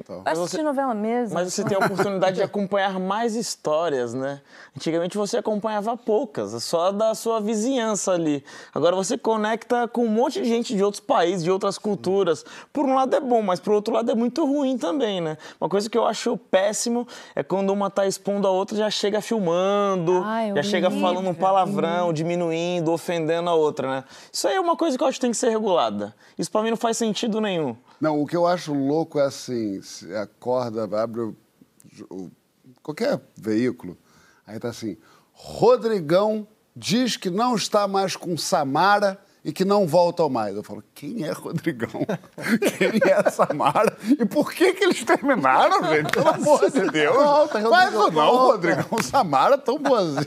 S2: Eu assisti novela mesmo.
S13: Mas você tem a oportunidade de acompanhar mais histórias, né? Antigamente você acompanhava poucas, só da sua vizinhança ali. Agora você conecta com um monte de gente de outros países, de outras culturas. Por um lado é bom, mas por outro lado é muito ruim também, né? Uma coisa que eu acho péssimo é quando uma tá expondo a outra já chega filmando,
S2: Ai,
S13: já chega
S2: horrível.
S13: falando um palavrão, diminuindo, ofendendo a outra, né? Isso aí é uma coisa que eu acho que tem que ser regulada. Isso pra mim não faz sentido nenhum.
S1: Não, o que eu acho louco é assim, se acorda, abre o, o- qualquer veículo, aí tá assim, Rodrigão diz que não está mais com Samara e que não voltam mais. Eu falo, quem é Rodrigão? Quem é Samara? E por que que eles terminaram, gente? Pelo amor de Deus.
S3: Volta, Rodrigão,
S1: ou não,
S3: volta.
S1: Rodrigão. Samara tão boazinha.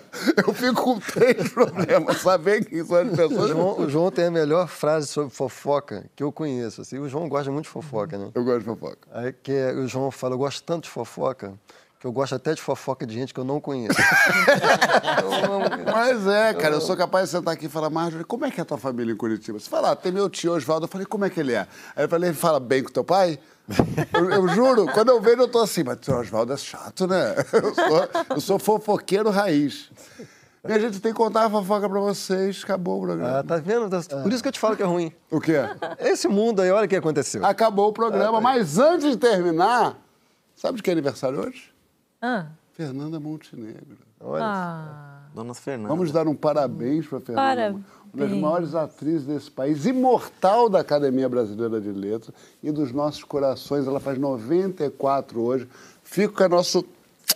S1: [laughs] Eu fico com três problemas, saber quem são as
S4: O
S1: pessoas.
S4: João, o João tem a melhor frase sobre fofoca que eu conheço. Assim. O João gosta muito de fofoca, né?
S1: Eu gosto de fofoca.
S4: Aí que é- o João fala, eu gosto tanto de fofoca, que eu gosto até de fofoca de gente que eu não conheço. [laughs]
S1: Mas é, cara, eu sou capaz de sentar aqui e falar, Marjorie, como é que é a tua família em Curitiba? Você fala, ah, tem meu tio Oswaldo. Eu falei, como é que ele é? Aí eu falei, ele fala bem com teu pai? Eu, eu juro, quando eu vejo, eu tô assim, mas o Oswaldo é chato, né? [laughs] Eu sou, eu sou fofoqueiro raiz. E a gente tem que contar a fofoca pra vocês, acabou o programa.
S4: Ah, tá vendo? Por isso que eu te falo que é ruim.
S1: O quê?
S4: Esse mundo aí, olha o que aconteceu.
S1: Acabou o programa, mas antes de terminar, sabe de que é aniversário hoje?
S2: Ah.
S1: Fernanda Montenegro.
S2: Ah.
S13: Dona Fernanda.
S1: Vamos dar um parabéns para Fernanda.
S2: Parabéns.
S1: Uma das maiores atrizes desse país, imortal da Academia Brasileira de Letras e dos nossos corações. Ela faz 94 hoje. Fico com o nosso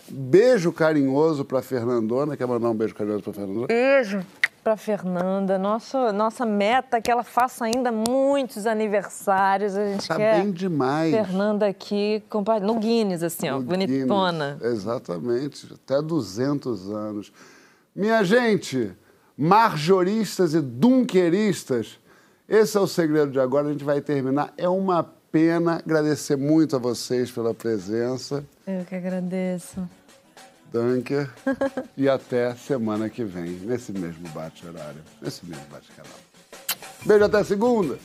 S1: beijo carinhoso para Fernandona. Quer mandar um beijo carinhoso para Fernandona?
S2: Beijo para Fernanda. Nossa, nossa meta é que ela faça ainda muitos aniversários. A gente
S1: Tá
S2: quer
S1: bem demais.
S2: Fernanda aqui no Guinness, assim, ó,
S1: No
S2: bonitona.
S1: Guinness. Exatamente, até 200 anos. Minha gente, marjoristas e dunqueristas, esse é o segredo de agora, a gente vai terminar. É uma pena agradecer muito a vocês pela presença,
S2: Eu que agradeço.
S1: Dunker, [laughs] e até semana que vem, nesse mesmo bate-horário, nesse mesmo bate-canal. Beijo até segunda!